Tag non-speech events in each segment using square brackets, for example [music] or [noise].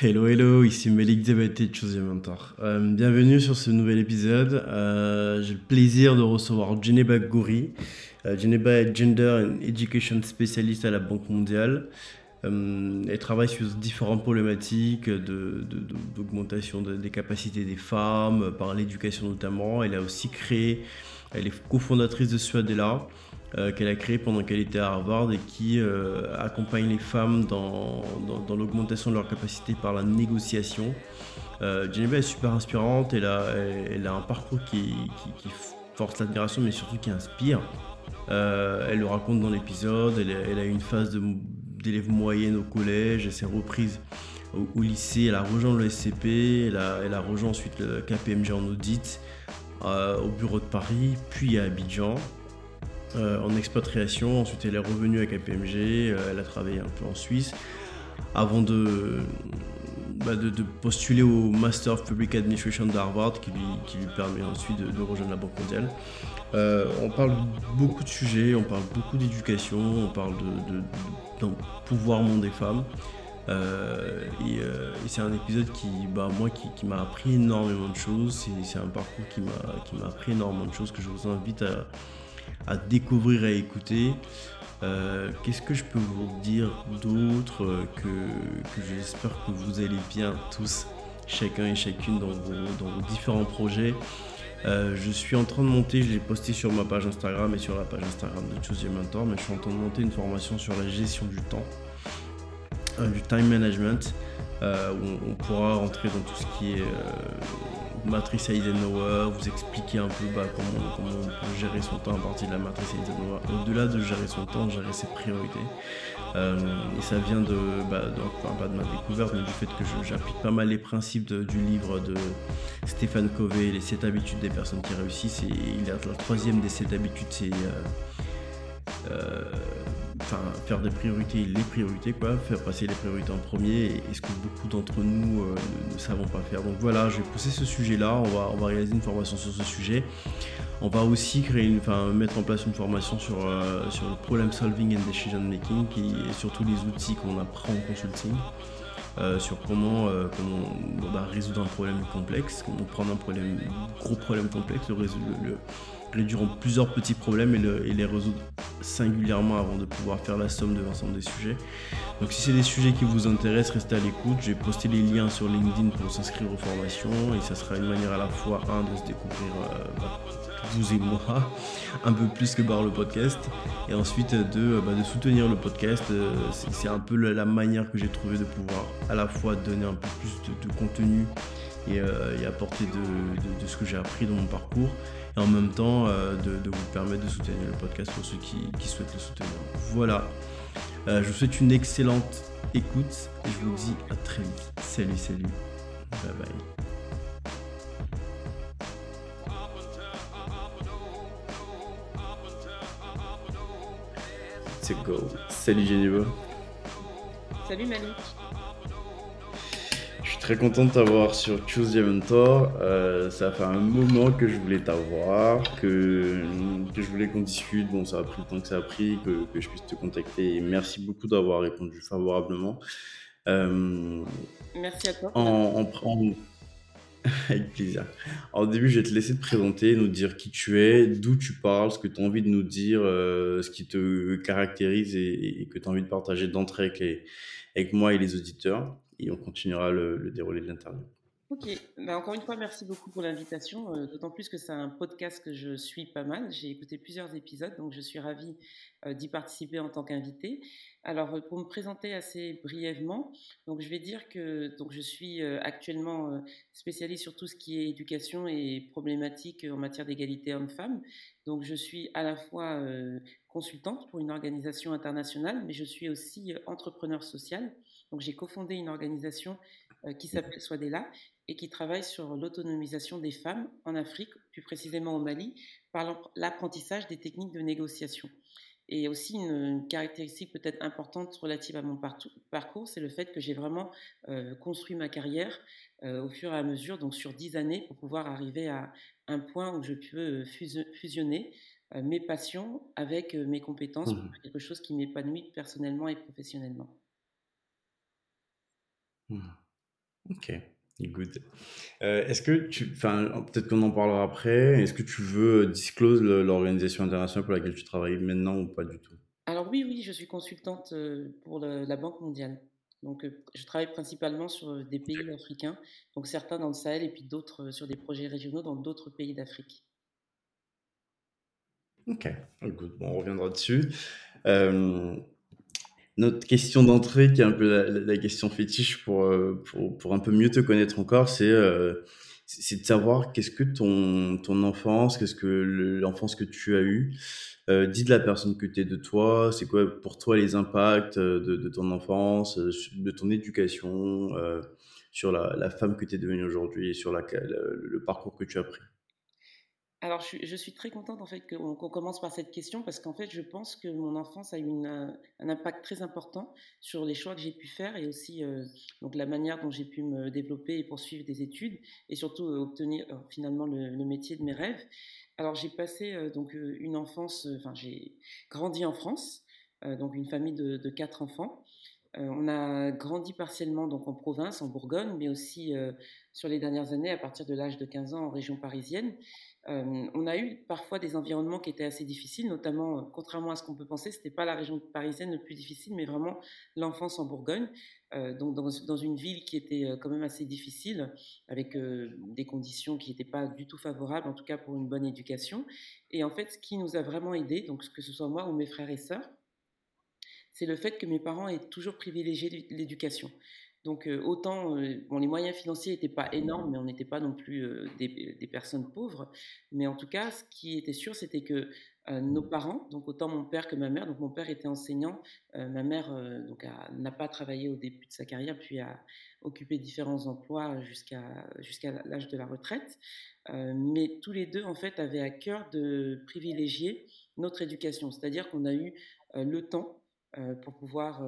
Hello, hello, ici Melik Debate de Choose Your Mentor. Euh, bienvenue sur ce nouvel épisode. Euh, J'ai le plaisir de recevoir Geneba Gouri. Euh, Geneba est Gender and Education Specialist à la Banque mondiale. Euh, elle travaille sur différentes problématiques d'augmentation de, des capacités des femmes, par l'éducation notamment. Elle a aussi créé, elle est cofondatrice de Suadela. Euh, qu'elle a créé pendant qu'elle était à Harvard et qui euh, accompagne les femmes dans, dans, l'augmentation de leur capacité par la négociation. Euh, est super inspirante, elle a, elle a un parcours qui, qui, force l'admiration mais surtout qui inspire. elle le raconte dans l'épisode, elle, a une phase d'élève moyenne au collège, elle s'est reprise au, lycée, elle a rejoint le SCP, elle a, elle a rejoint ensuite le KPMG en audit au bureau de Paris, puis à Abidjan. Euh, en expatriation. Ensuite, elle est revenue à KPMG. Euh, elle a travaillé un peu en Suisse avant de, bah, de, postuler au Master of Public Administration d'Harvard qui lui, qui lui permet ensuite de, rejoindre la Banque mondiale. Euh, on parle beaucoup de sujets, on parle beaucoup d'éducation, on parle de, de, pouvoirment des femmes. et, c'est un épisode qui, bah, moi, qui, qui m'a appris énormément de choses. C'est un parcours qui m'a appris énormément de choses que je vous invite à, à découvrir, à écouter. Euh, qu'est-ce que je peux vous dire d'autre que, j'espère que vous allez bien tous, chacun et chacune dans vos, dans vos différents projets. Euh, je suis en train de monter, je l'ai posté sur ma page Instagram et sur la page Instagram de Choose Your Mentor, mais je suis en train de monter une formation sur la gestion du temps, euh, du time management, où on, pourra rentrer dans tout ce qui est matrice Eisenhower, vous expliquer un peu bah, comment, on peut gérer son temps à partir de la matrice Eisenhower. Au-delà de gérer son temps, gérer ses priorités. Euh, et ça vient de, bah, pas de ma découverte, mais du fait que j'applique pas mal les principes du livre de Stéphane Covey, Les 7 habitudes des personnes qui réussissent. Et il a la troisième des 7 habitudes, c'est euh, euh, enfin, faire des priorités, les priorités, quoi, faire passer les priorités en premier, et, ce que beaucoup d'entre nous euh, ne, savons pas faire. Donc voilà, je vais pousser ce sujet-là, on va, on va réaliser une formation sur ce sujet. On va aussi créer une, enfin, mettre en place une formation sur, euh, sur le problem solving and decision making, qui est surtout les outils qu'on apprend en consulting. Euh, sur comment, comment bah, résoudre un problème complexe, comment prendre un problème, gros problème complexe, le, le, réduire plusieurs petits problèmes et, les résoudre singulièrement avant de pouvoir faire la somme de l'ensemble des sujets. Donc si c'est des sujets qui vous intéressent, restez à l'écoute. J'ai posté les liens sur LinkedIn pour s'inscrire aux formations et ça sera une manière à la fois, un, de se découvrir euh, bah, vous et moi [laughs] un peu plus que par le podcast et ensuite de, bah, de soutenir le podcast. Euh, c'est un peu la manière que j'ai trouvé de pouvoir à la fois donner un peu plus de, contenu et, euh, apporter de ce que j'ai appris dans mon parcours en même temps euh, de, vous permettre de soutenir le podcast pour ceux qui, souhaitent le soutenir. Voilà, euh, je vous souhaite une excellente écoute et je vous dis à très vite. Salut, salut, bye bye. C'est go. Salut Geneva. Salut Malik très content de t'avoir sur Choose Your Mentor. Euh, ça fait un moment que je voulais t'avoir, que, que je voulais qu'on discute. Bon, ça a pris le temps que ça a pris, que, que je puisse te contacter. Et merci beaucoup d'avoir répondu favorablement. Euh, merci à toi. En, en, [laughs] avec plaisir. au début, je vais te laisser te présenter, nous dire qui tu es, d'où tu parles, ce que tu as envie de nous dire, euh, ce qui te caractérise et, et que tu as envie de partager d'entrée avec, avec moi et les auditeurs et on continuera le, déroulé de l'interview. Ok, bah, encore une fois, merci beaucoup pour l'invitation, euh, d'autant plus que c'est un podcast que je suis pas mal. J'ai écouté plusieurs épisodes, donc je suis ravie euh, d'y participer en tant qu'invité. Alors, euh, pour me présenter assez brièvement, donc je vais dire que donc je suis actuellement spécialiste sur tout ce qui est éducation et problématiques en matière d'égalité homme-femme. Donc, je suis à la fois consultante pour une organisation internationale, mais je suis aussi entrepreneur social. Donc j'ai cofondé une organisation euh, qui s'appelle Swadela et qui travaille sur l'autonomisation des femmes en Afrique, plus précisément au Mali, par l'apprentissage des techniques de négociation. Et aussi une, caractéristique peut-être importante relative à mon parcours, c'est le fait que j'ai vraiment euh, construit ma carrière euh, au fur et à mesure, donc sur dix années, pour pouvoir arriver à un point où je peux fusionner mes passions avec mes compétences pour mmh. quelque chose qui m'épanouit personnellement et professionnellement. Mmh. OK, good. Heu, est-ce que tu enfin, peut-être qu'on en parlera après. Est-ce que tu veux disclose le l'organisation internationale pour laquelle tu travailles maintenant ou pas du tout? Alors oui, oui, je suis consultante, heu, pour le la Banque mondiale. Donc, je travaille principalement sur, des pays africains, donc certains dans le Sahel et puis d'autres, sur des projets régionaux dans d'autres pays d'Afrique. OK, good. Bon, on reviendra dessus. Notre question d'entrée qui est un peu la question fétiche pour, heu, pour pour un peu mieux te connaître encore, c'est, heu, c'est de savoir qu'est-ce que ton ton enfance, qu'est-ce que le l'enfance que tu as eue, heu, dit de la personne que tu es, de toi? C'est quoi pour toi les impacts, heu, de ton enfance, de ton éducation, sur la la femme que tu es devenue aujourd'hui et sur le parcours que tu as pris? Alors je suis très contente en fait qu'on commence par cette question parce qu'en fait je pense que mon enfance a eu heu, un impact très important sur les choix que j'ai pu faire et aussi, heu, donc la manière dont j'ai pu me développer et poursuivre des études et surtout, heu, obtenir, finalement le métier de mes rêves. Alors j'ai passé, donc, une enfance, enfin j'ai grandi en France, donc une famille de 4 enfants. On a grandi partiellement donc en province, en Bourgogne, mais aussi, sur les dernières années, à partir de l'âge de 15 ans, en région parisienne. Hem, on a eu parfois des environnements qui étaient assez difficiles, notamment, heu, contrairement à ce qu'on peut penser, c'était pas la région parisienne le plus difficile, mais vraiment l'enfance en Bourgogne, heu, donc dans une ville qui était, quand même assez difficile, avec, des conditions qui étaient pas du tout favorables, en tout cas pour une bonne éducation et en fait, ce qui nous a vraiment aidés, donc que ce soit moi ou mes frères et sœurs, c'est le fait que mes parents aient toujours privilégié l'é l'éducation. Donc, heu, autant, heu, bon, les moyens financiers n'étaient pas énormes, mais on n'était pas non plus, heu, des des personnes pauvres. Mais en tout cas, ce qui était sûr, c'était que, nos parents, donc autant mon père que ma mère donc mon père était enseignant, ma mère, donc n'a pas travaillé au début de sa carrière, puis a occupé différents emplois jusqu'à jusqu'à l'âge de la retraite. Mais tous les 2 en fait, avaient à cœur de privilégier notre éducation. C'est-à-dire qu'on a eu, le temps, pour pouvoir,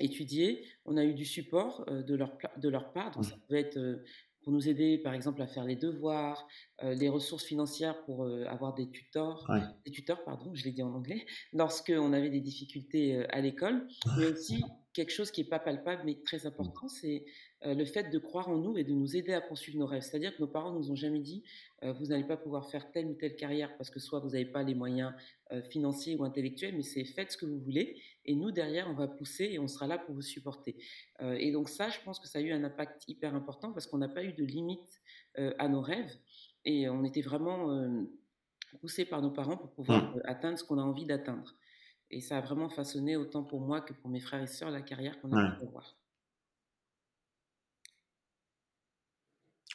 hem, étudier. On a eu du support, heu, de leur de leur part, donc ça Mmh. pouvait être, heu, pour nous aider, par exemple, à faire les devoirs, heu, les ressources financières pour, avoir des tutors Ouais. des tuteurs, pardon, je l'ai dit en anglais, lorsqu'on avait des difficultés, à l'école. Mais aussi quelque chose qui est pas palpable, mais très Mmh. important, c'est, le fait de croire en nous et de nous aider à poursuivre nos rêves. C'est-à-dire que nos parents nous ont jamais dit, «Vous n'allez pas pouvoir faire telle ou telle carrière parce que soit vous avez pas les moyens, financiers ou intellectuels, mais c'est faites ce que vous voulez et nous derrière on va pousser et on sera là pour vous supporter. Heu, et donc ça, je pense que ça a eu un impact hyper important parce qu'on n'a pas eu de limite, heu, à nos rêves et on était vraiment, hem, poussés par nos parents pour pouvoir, Mmh. heu, atteindre ce qu'on a envie d'atteindre. Et ça a vraiment façonné autant pour moi que pour mes frères et sœurs la carrière qu'on a Ouais. pu avoir.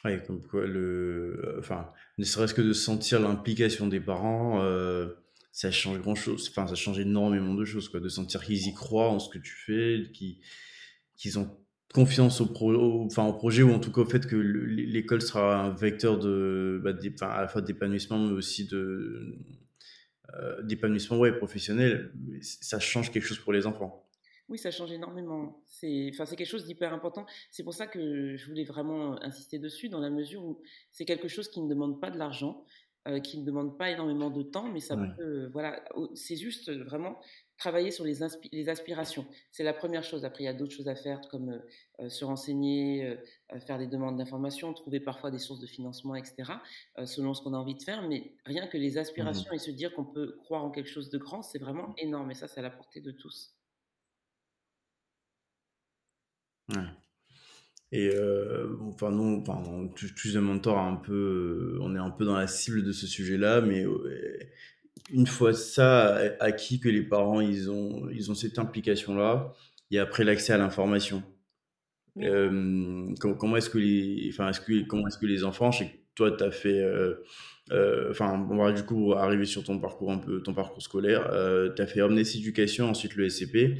Ouais, comme quoi le enfin, ne serait-ce que de sentir l'implication des parents, ça change grand chose. Enfin, ça change énormément de choses, quoi. De sentir qu'ils y croient en ce que tu fais, qu'ils ont confiance au pro enfin, au projet ou en tout cas au fait que le l'é l'école sera un vecteur de, bah, enfin, à la fois d'épanouissement, mais aussi de, heu, d'épanouissement, ouais, professionnel. Ça change quelque chose pour les enfants. Oui, ça change énormément. C'est enfin, c'est quelque chose d'hyper important. C'est pour ça que je voulais vraiment insister dessus, dans la mesure où c'est quelque chose qui ne demande pas de l'argent, heu, qui ne demande pas énormément de temps, mais ça Ouais. peut, heu, voilà, c'est juste, heu, vraiment travailler sur les aspirations. C'est la première chose. Après, il y a d'autres choses à faire comme, se renseigner, faire des demandes d'informations, trouver parfois des sources de financement et cetera, heu, selon ce qu'on a envie de faire. Mais rien que les Mmh aspirations mh. et se dire qu'on peut croire en quelque chose de grand, c'est vraiment énorme et ça, c'est à la portée de tous. Ouais. Et heu, enfin nous, enfin tu tu es un mentor un peu, heu, on est un peu dans la cible de ce sujet-là, mais ouais, une fois ça acquis que les parents ils ont ils ont cette implication-là, il y a après l'accès à l'information. Oui. Com comment est-ce que les enfin est-ce que comment est-ce que les enfants, je sais toi tu as fait, heu heu, enfin on va du coup arriver sur ton parcours un peu ton parcours scolaire, heu, tu as fait Omnes Éducation, ensuite le SCP.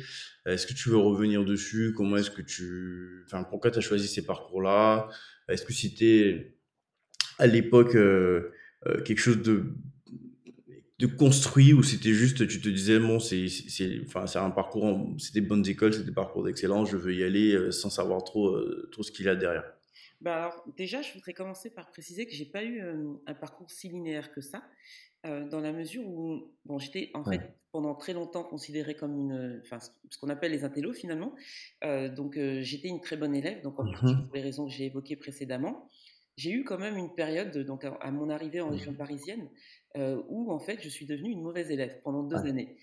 Est-ce que tu veux revenir dessus? Comment est-ce que tu enfin pourquoi tu as choisi ces parcours-là? Est-ce que c'était à l'époque, quelque chose de de construit ou c'était juste tu te disais: «Bon c'est enfin c'est un parcours c'est des bonnes écoles, c'est des parcours d'excellence, je veux y aller», sans savoir trop, trop ce qu'il y a derrière? Bah alors, déjà, je voudrais commencer par préciser que j'ai pas eu un parcours si linéaire que ça, dans la mesure où bon, j'étais en fait pendant très longtemps considérée comme une, enfin, ce qu'on appelle les intellos finalement. donc j'étais une très bonne élève, donc mmh pour les raisons que j'ai évoquées précédemment. J'ai eu quand même une période, donc à, mon arrivée en région parisienne, où en fait je suis devenue une mauvaise élève pendant deux années.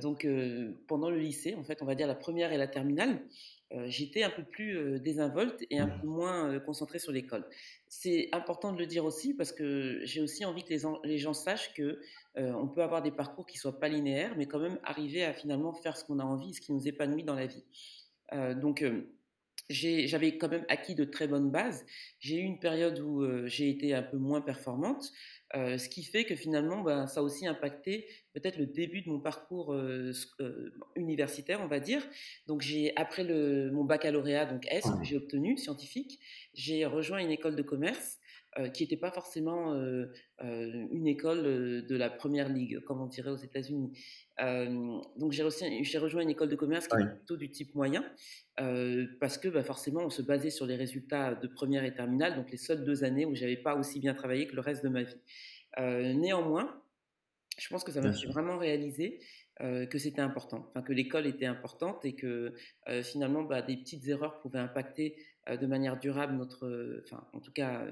donc pendant le lycée, en fait, on va dire la première et la terminale, j'étais un peu plus désinvolte et un mmh. peu moins concentrée sur l'école. C'est important de le dire aussi parce que j'ai aussi envie que les, les gens sachent que on peut avoir des parcours qui soient pas linéaires, mais quand même arriver à finalement faire ce qu'on a envie, ce qui nous épanouit dans la vie. donc j'avais quand même acquis de très bonnes bases. J'ai eu une période où j'ai été un peu moins performante, ce qui fait que finalement, ben, ça a aussi impacté peut-être le début de mon parcours universitaire, on va dire. Donc, j'ai après le, mon baccalauréat, donc S, que j'ai obtenu, scientifique, j'ai rejoint une école de commerce euh, qui n'était pas forcément euh, euh, une école de la première ligue, comme on dirait aux États-Unis. donc j'ai rejoint une école de commerce qui est plutôt du type moyen, parce que bah, forcément on se basait sur les résultats de première et terminale, donc les seules deux années où j'avais pas aussi bien travaillé que le reste de ma vie. néanmoins, je pense que ça m'a fait vraiment réaliser que c'était important, enfin que l'école était importante et que finalement bah, des petites erreurs pouvaient impacter de manière durable notre, enfin en tout cas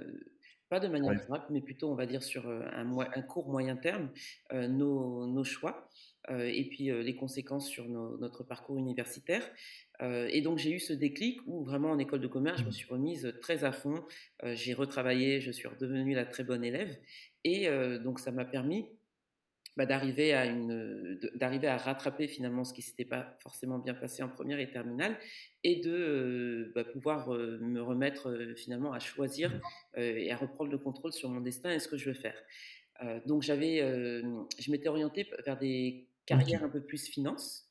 pas de manière durable, mais plutôt, on va dire, sur un, un court moyen terme, nos, nos, choix et puis les conséquences sur notre parcours universitaire. et donc, j'ai eu ce déclic où vraiment en école de commerce, je me mmh. suis remise très à fond. j'ai retravaillé, je suis redevenue la très bonne élève. Et donc, ça m'a permis bah, d'arriver à une d'arriver à rattraper finalement ce qui s'était pas forcément bien passé en première et terminale et de bah, pouvoir me remettre finalement à choisir et à reprendre le contrôle sur mon destin et ce que je veux faire. donc j'avais je m'étais orientée vers des carrières un peu plus finance.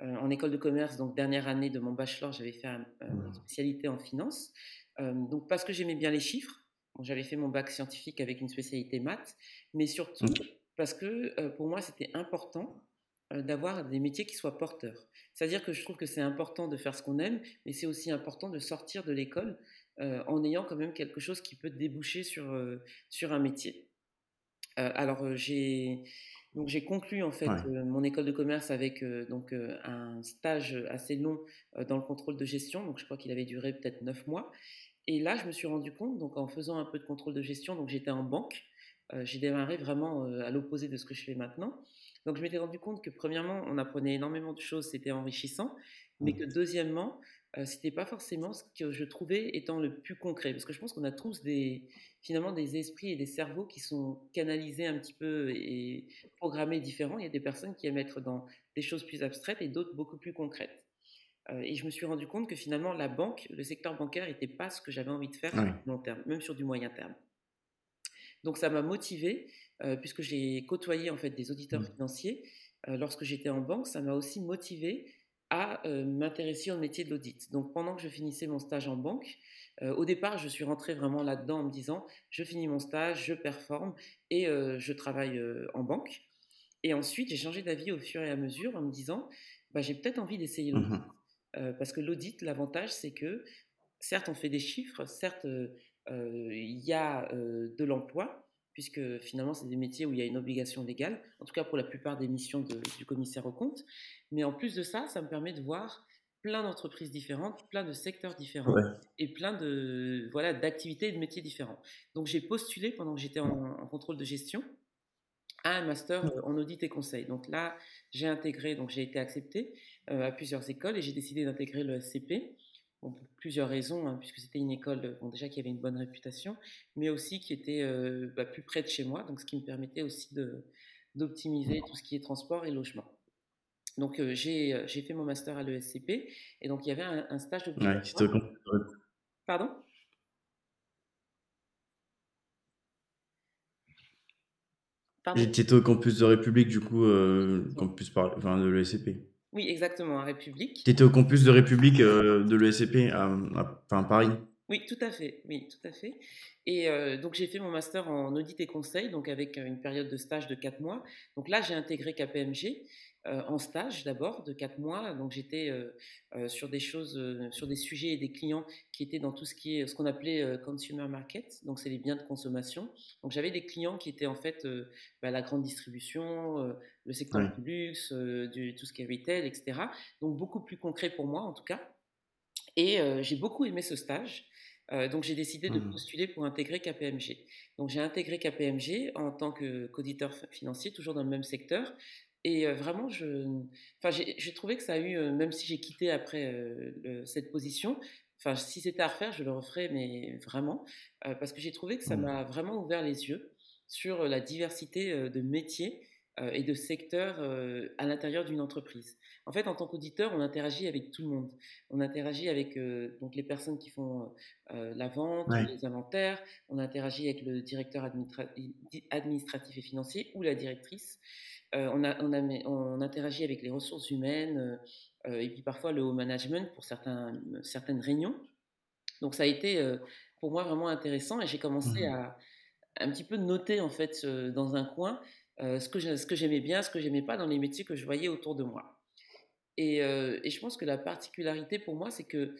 en école de commerce, donc dernière année de mon bachelor, j'avais fait une mmh. spécialité en finance. donc parce que j'aimais bien les chiffres, j'avais fait mon bac scientifique avec une spécialité maths, mais surtout parce que pour moi, c'était important d'avoir des métiers qui soient porteurs. C'est-à-dire que je trouve que c'est important de faire ce qu'on aime, mais c'est aussi important de sortir de l'école en ayant quand même quelque chose qui peut déboucher sur, sur un métier. alors j'ai donc j'ai conclu en fait mon école de commerce avec donc un stage assez long dans le contrôle de gestion. Donc je crois qu'il avait duré peut-être neuf mois. Et là, je me suis rendu compte, donc en faisant un peu de contrôle de gestion, donc j'étais en banque. Euh, j'ai démarré vraiment euh, à l'opposé de ce que je fais maintenant. Donc je m'étais rendu compte que premièrement, on apprenait énormément de choses, c'était enrichissant, mais mmh. que deuxièmement, euh, c'était pas forcément ce que je trouvais étant le plus concret, parce que je pense qu'on a tous des finalement des esprits et des cerveaux qui sont canalisés un petit peu et programmés différents. Il y a des personnes qui aiment être dans des choses plus abstraites et d'autres beaucoup plus concrètes. et je me suis rendu compte que finalement la banque, le secteur bancaire, n'était pas ce que j'avais envie de faire à long terme, même sur du moyen terme. Donc ça m'a motivé, puisque j'ai côtoyé en fait des auditeurs mmh. financiers lorsque j'étais en banque, ça m'a aussi motivé à m'intéresser au métier de l'audit. Donc pendant que je finissais mon stage en banque, au départ, je suis rentrée vraiment là-dedans en me disant, je finis mon stage, je performe et je travaille en banque. Et ensuite, j'ai changé d'avis au fur et à mesure en me disant, bah, j'ai peut-être envie d'essayer l'audit. Mmh parce que l'audit, l'avantage, c'est que certes, on fait des chiffres, certes, il y a de l'emploi, puisque finalement, c'est des métiers où il y a une obligation légale, en tout cas pour la plupart des missions du commissaire au compte. Mais en plus de ça, ça me permet de voir plein d'entreprises différentes, plein de secteurs différents et plein de voilà d'activités et de métiers différents. Donc j'ai postulé pendant que j'étais en, contrôle de gestion à un master en audit et conseil. Donc là, j'ai intégré, donc j'ai été accepté à plusieurs écoles et j'ai décidé d'intégrer le SCP pour plusieurs raisons, hein, puisque c'était une école bon, déjà qui avait une bonne réputation, mais aussi qui était euh, bah, plus près de chez moi, donc ce qui me permettait aussi d'optimiser tout ce qui est transport et logement. Donc euh, euh, j'ai fait mon master à l'ESCP, et donc il y avait un, stage de... Ouais, Pardon? J'étais au campus de République, du coup, campus par... enfin, de l'ESCP. Oui, exactement, à République. Tu étais au campus de République euh, de l'ESCP à, à, Paris Oui, tout à fait. Oui, tout à fait. Et euh, donc, j'ai fait mon master en audit et conseil, donc avec une période de stage de 4 mois. Donc là, j'ai intégré KPMG. En stage d'abord de quatre mois. Donc j'étais sur des choses, sur des sujets et des clients qui étaient dans tout ce qui est ce qu'on appelait consumer market. Donc c'est les biens de consommation. Donc j'avais des clients qui étaient en fait bah, la grande distribution, le secteur du luxe, du, tout ce qui est retail, etc. Donc beaucoup plus concret pour moi en tout cas. Et j'ai beaucoup aimé ce stage. donc j'ai décidé de mmh. postuler pour intégrer KPMG. Donc j'ai intégré KPMG en tant qu'auditeur financier, toujours dans le même secteur. Et vraiment, je, enfin, j'ai trouvé que ça a eu, même si j'ai quitté après cette position, enfin, si c'était à refaire, je le referais, mais vraiment, parce que j'ai trouvé que ça mmh. m'a vraiment ouvert les yeux sur la diversité de métiers et de secteurs à l'intérieur d'une entreprise. En fait, en tant qu'auditeur, on interagit avec tout le monde. On interagit avec donc les personnes qui font la vente, les inventaires. On interagit avec le directeur administratif et financier ou la directrice. on, a, on, a, on, interagit avec les ressources humaines et puis parfois le haut management pour certains, certaines réunions. Donc ça a été pour moi vraiment intéressant et j'ai commencé mmh à un petit peu noter en fait dans un coin ce que j'aimais bien, ce que j'aimais pas dans les métiers que je voyais autour de moi. Et, et je pense que la particularité pour moi, c'est que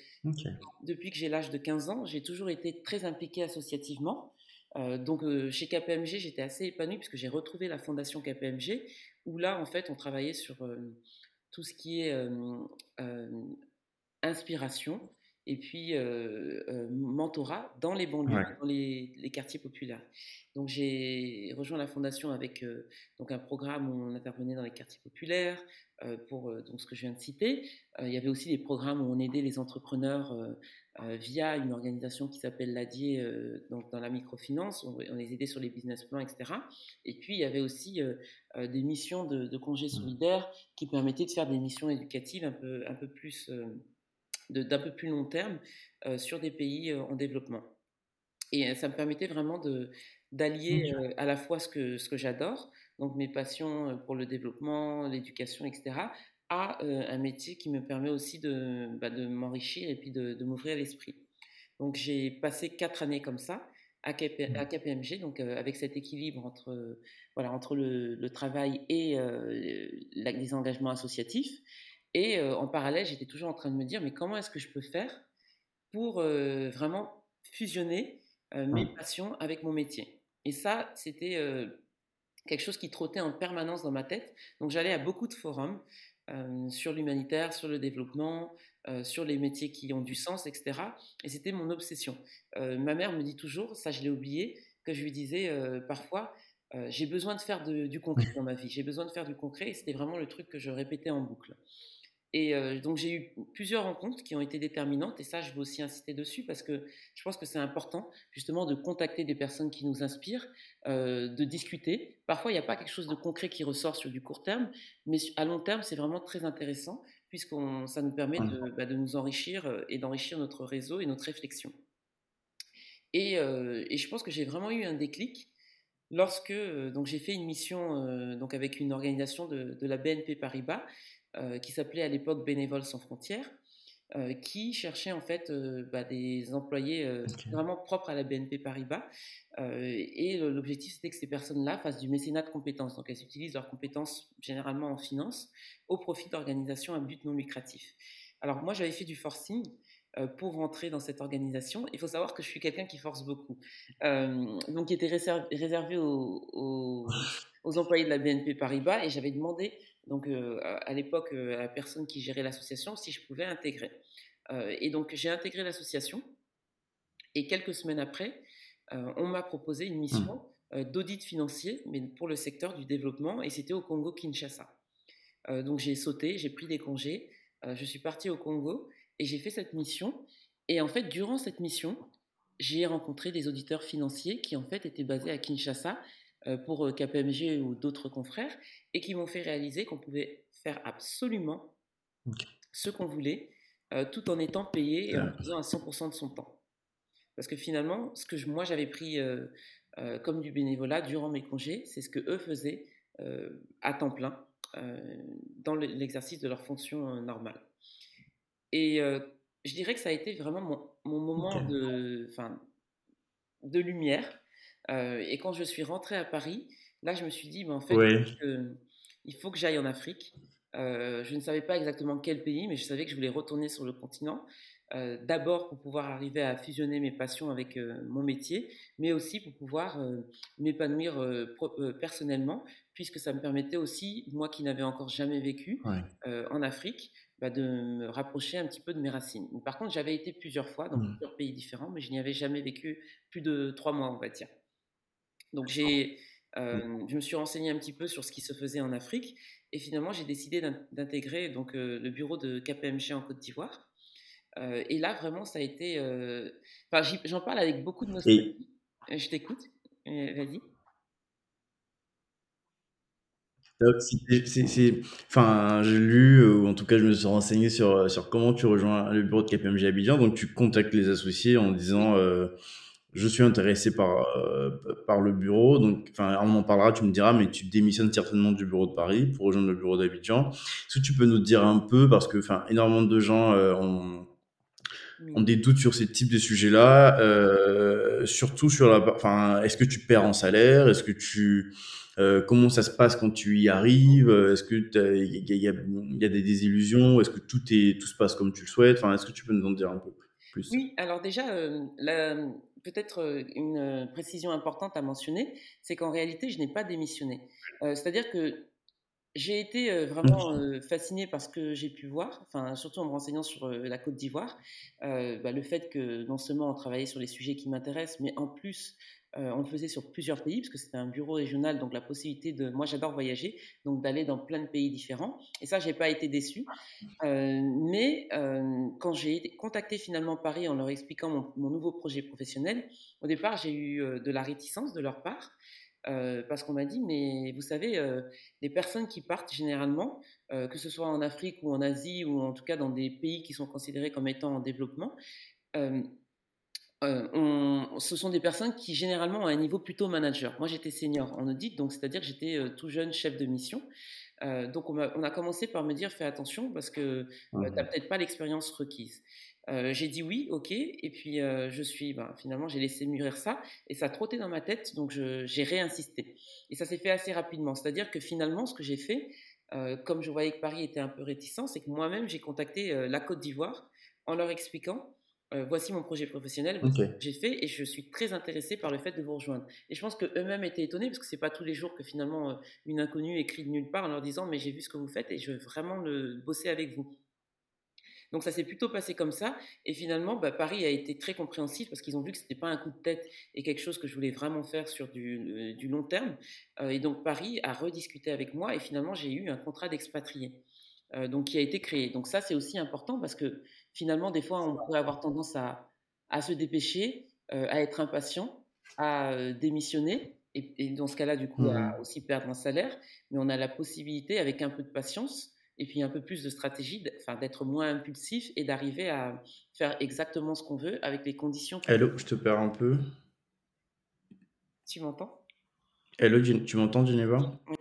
depuis que j'ai l'âge de 15 ans, j'ai toujours été très impliquée associativement. donc chez KPMG, j'étais assez épanouie puisque j'ai retrouvé la fondation KPMG, où là, en fait, on travaillait sur tout ce qui est inspiration, et puis mentorat dans les banlieues, dans les, les, quartiers populaires. Donc j'ai rejoint la fondation avec donc un programme où on intervenait dans les quartiers populaires pour donc ce que je viens de citer. il y avait aussi des programmes où on aidait les entrepreneurs via une organisation qui s'appelle l'ADIE donc dans la microfinance. On, on, les aidait sur les business plans, etc. Et puis il y avait aussi des missions de, de congés mmh. solidaires qui permettaient de faire des missions éducatives un peu un peu plus d'un peu plus long terme euh, sur des pays euh, en développement. Et euh, ça me permettait vraiment d'allier à la fois ce que, ce que j'adore, donc mes passions pour le développement, l'éducation, etc., à un métier qui me permet aussi de, bah, de m'enrichir et puis de, de m'ouvrir l'esprit. Donc j'ai passé quatre années comme ça à, KPMG, donc avec cet équilibre entre, voilà, entre le, le travail et les engagements associatifs. Et en parallèle, j'étais toujours en train de me dire, mais comment est-ce que je peux faire pour vraiment fusionner mes mmh. passions avec mon métier? Et ça, c'était quelque chose qui trottait en permanence dans ma tête. Donc j'allais à beaucoup de forums sur l'humanitaire, sur le développement, sur les métiers qui ont du sens, etc. Et c'était mon obsession. ma mère me dit toujours, ça je l'ai oublié, que je lui disais parfois, j'ai besoin de faire du concret dans ma vie, j'ai besoin de faire du concret, et c'était vraiment le truc que je répétais en boucle. Et donc j'ai eu plusieurs rencontres qui ont été déterminantes et ça je veux aussi insister dessus parce que je pense que c'est important justement de contacter des personnes qui nous inspirent, de discuter. Parfois il n'y a pas quelque chose de concret qui ressort sur du court terme, mais à long terme c'est vraiment très intéressant puisque ça nous permet de, bah, de nous enrichir et d'enrichir notre réseau et notre réflexion. Et, et je pense que j'ai vraiment eu un déclic lorsque donc j'ai fait une mission donc avec une organisation de, de la BNP Paribas euh, qui s'appelait à l'époque Bénévoles sans frontières, euh, qui cherchait en fait euh, bah, des employés vraiment propres à la BNP Paribas. et l'objectif, c'était que ces personnes-là fassent du mécénat de compétences. Donc, elles utilisent leurs compétences généralement en finance au profit d'organisations à but non lucratif. Alors, moi, j'avais fait du forcing pour rentrer dans cette organisation. Il faut savoir que je suis quelqu'un qui force beaucoup. donc, qui était réservé aux, [laughs] aux, employés de la BNP Paribas et j'avais demandé donc à l'époque la personne qui gérait l'association si je pouvais intégrer. et donc j'ai intégré l'association et quelques semaines après, on m'a proposé une mission mmh. d'audit financier, mais pour le secteur du développement et c'était au Congo Kinshasa. donc j'ai sauté, j'ai pris des congés, je suis partie au Congo et j'ai fait cette mission. Et en fait, durant cette mission, j'ai rencontré des auditeurs financiers qui en fait étaient basés à Kinshasa euh, pour euh, KPMG ou d'autres confrères et qui m'ont fait réaliser qu'on pouvait faire absolument ce qu'on voulait euh, tout en étant payé et en faisant à 100% de son temps. Parce que finalement, ce que moi j'avais pris comme du bénévolat durant mes congés, c'est ce que eux faisaient à temps plein dans l'exercice de leur fonction normale. Et je dirais que ça a été vraiment mon, mon moment de, de lumière et quand je suis rentrée à Paris, là, je me suis dit, en fait, il faut que j'aille en Afrique. je ne savais pas exactement quel pays, mais je savais que je voulais retourner sur le continent. Euh, d'abord pour pouvoir arriver à fusionner mes passions avec euh, mon métier, mais aussi pour pouvoir euh, m'épanouir personnellement, puisque ça me permettait aussi, moi qui n'avais encore jamais vécu en Afrique, bah, de me rapprocher un petit peu de mes racines. Par contre, j'avais été plusieurs fois dans mmh. plusieurs pays différents, mais je n'y avais jamais vécu plus de trois mois, on va dire. Donc j'ai, mmh. je me suis renseigné un petit peu sur ce qui se faisait en Afrique, et finalement j'ai décidé d'intégrer donc le bureau de KPMG en Côte d'Ivoire euh, et là, vraiment, ça a été. Euh, enfin, j'en parle avec beaucoup de nostalgie. Euh, je t'écoute. Vas-y. Enfin, j'ai lu, ou en tout cas, je me suis renseigné sur, sur comment tu rejoins le bureau de KPMG Abidjan. Donc, tu contactes les associés en disant Je suis intéressé par, par le bureau. Donc, enfin, on en parlera, tu me diras, mais tu démissionnes certainement du bureau de Paris pour rejoindre le bureau d'Abidjan. Est-ce que tu peux nous dire un peu, parce que, enfin, énormément de gens ont ont des doutes sur ces types de sujets-là, euh, surtout sur la, enfin, est-ce que tu perds en salaire, est-ce que tu, euh, comment ça se passe quand tu y arrives, est-ce que il y, a, des désillusions, est-ce que tout est, tout se passe comme tu le souhaites, enfin, est-ce que tu peux nous en dire un peu plus? Oui, alors déjà, euh, peut-être une précision importante à mentionner, c'est qu'en réalité, je n'ai pas démissionné. C'est-à-dire que j'ai été vraiment fascinée par ce que j'ai pu voir, enfin, surtout en me renseignant sur la Côte d'Ivoire. Bah, le fait que non seulement on travaillait sur les sujets qui m'intéressent, mais en plus on le faisait sur plusieurs pays, parce que c'était un bureau régional, donc la possibilité de. Moi, j'adore voyager, donc d'aller dans plein de pays différents. Et ça, j'ai pas été déçue. mais quand j'ai contacté finalement Paris en leur expliquant mon, mon nouveau projet professionnel, au départ, j'ai eu de la réticence de leur part. Euh, parce qu'on m'a dit, mais vous savez, euh, les personnes qui partent généralement, euh, que ce soit en Afrique ou en Asie, ou en tout cas dans des pays qui sont considérés comme étant en développement, ce sont des personnes qui généralement ont un niveau plutôt manager. Moi, j'étais senior en audit, donc c'est-à-dire que j'étais tout jeune chef de mission. donc, on a, on a, commencé par me dire, fais attention parce que tu n'as peut-être pas l'expérience requise. Euh, j'ai dit oui, ok, et puis euh, je suis, ben, finalement, j'ai laissé mûrir ça, et ça trottait dans ma tête, donc j'ai réinsisté. Et ça s'est fait assez rapidement, c'est-à-dire que finalement, ce que j'ai fait, euh, comme je voyais que Paris était un peu réticent, c'est que moi-même, j'ai contacté la Côte d'Ivoire en leur expliquant, voici mon projet professionnel, que j'ai fait, et je suis très intéressée par le fait de vous rejoindre. Et je pense qu'eux-mêmes étaient étonnés, parce que c'est pas tous les jours que finalement une inconnue écrit de nulle part en leur disant, mais j'ai vu ce que vous faites, et je veux vraiment le, bosser avec vous. Donc ça s'est plutôt passé comme ça. Et finalement, bah, Paris a été très compréhensif parce qu'ils ont vu que ce n'était pas un coup de tête et quelque chose que je voulais vraiment faire sur du, euh, long terme. Euh, et donc Paris a rediscuté avec moi et finalement j'ai eu un contrat d'expatrié. Euh, donc qui a été créé. Donc ça c'est aussi important parce que finalement des fois on pourrait avoir tendance à, se dépêcher, à être impatient, à démissionner et, dans ce cas-là du coup à mmh. aussi perdre un salaire. Mais on a la possibilité avec un peu de patience et puis un peu plus de stratégie, d'être moins impulsif et d'arriver à faire exactement ce qu'on veut avec les conditions. Hello, je te perds un peu. Tu m'entends? Hello, tu m'entends, Geneva? Oui.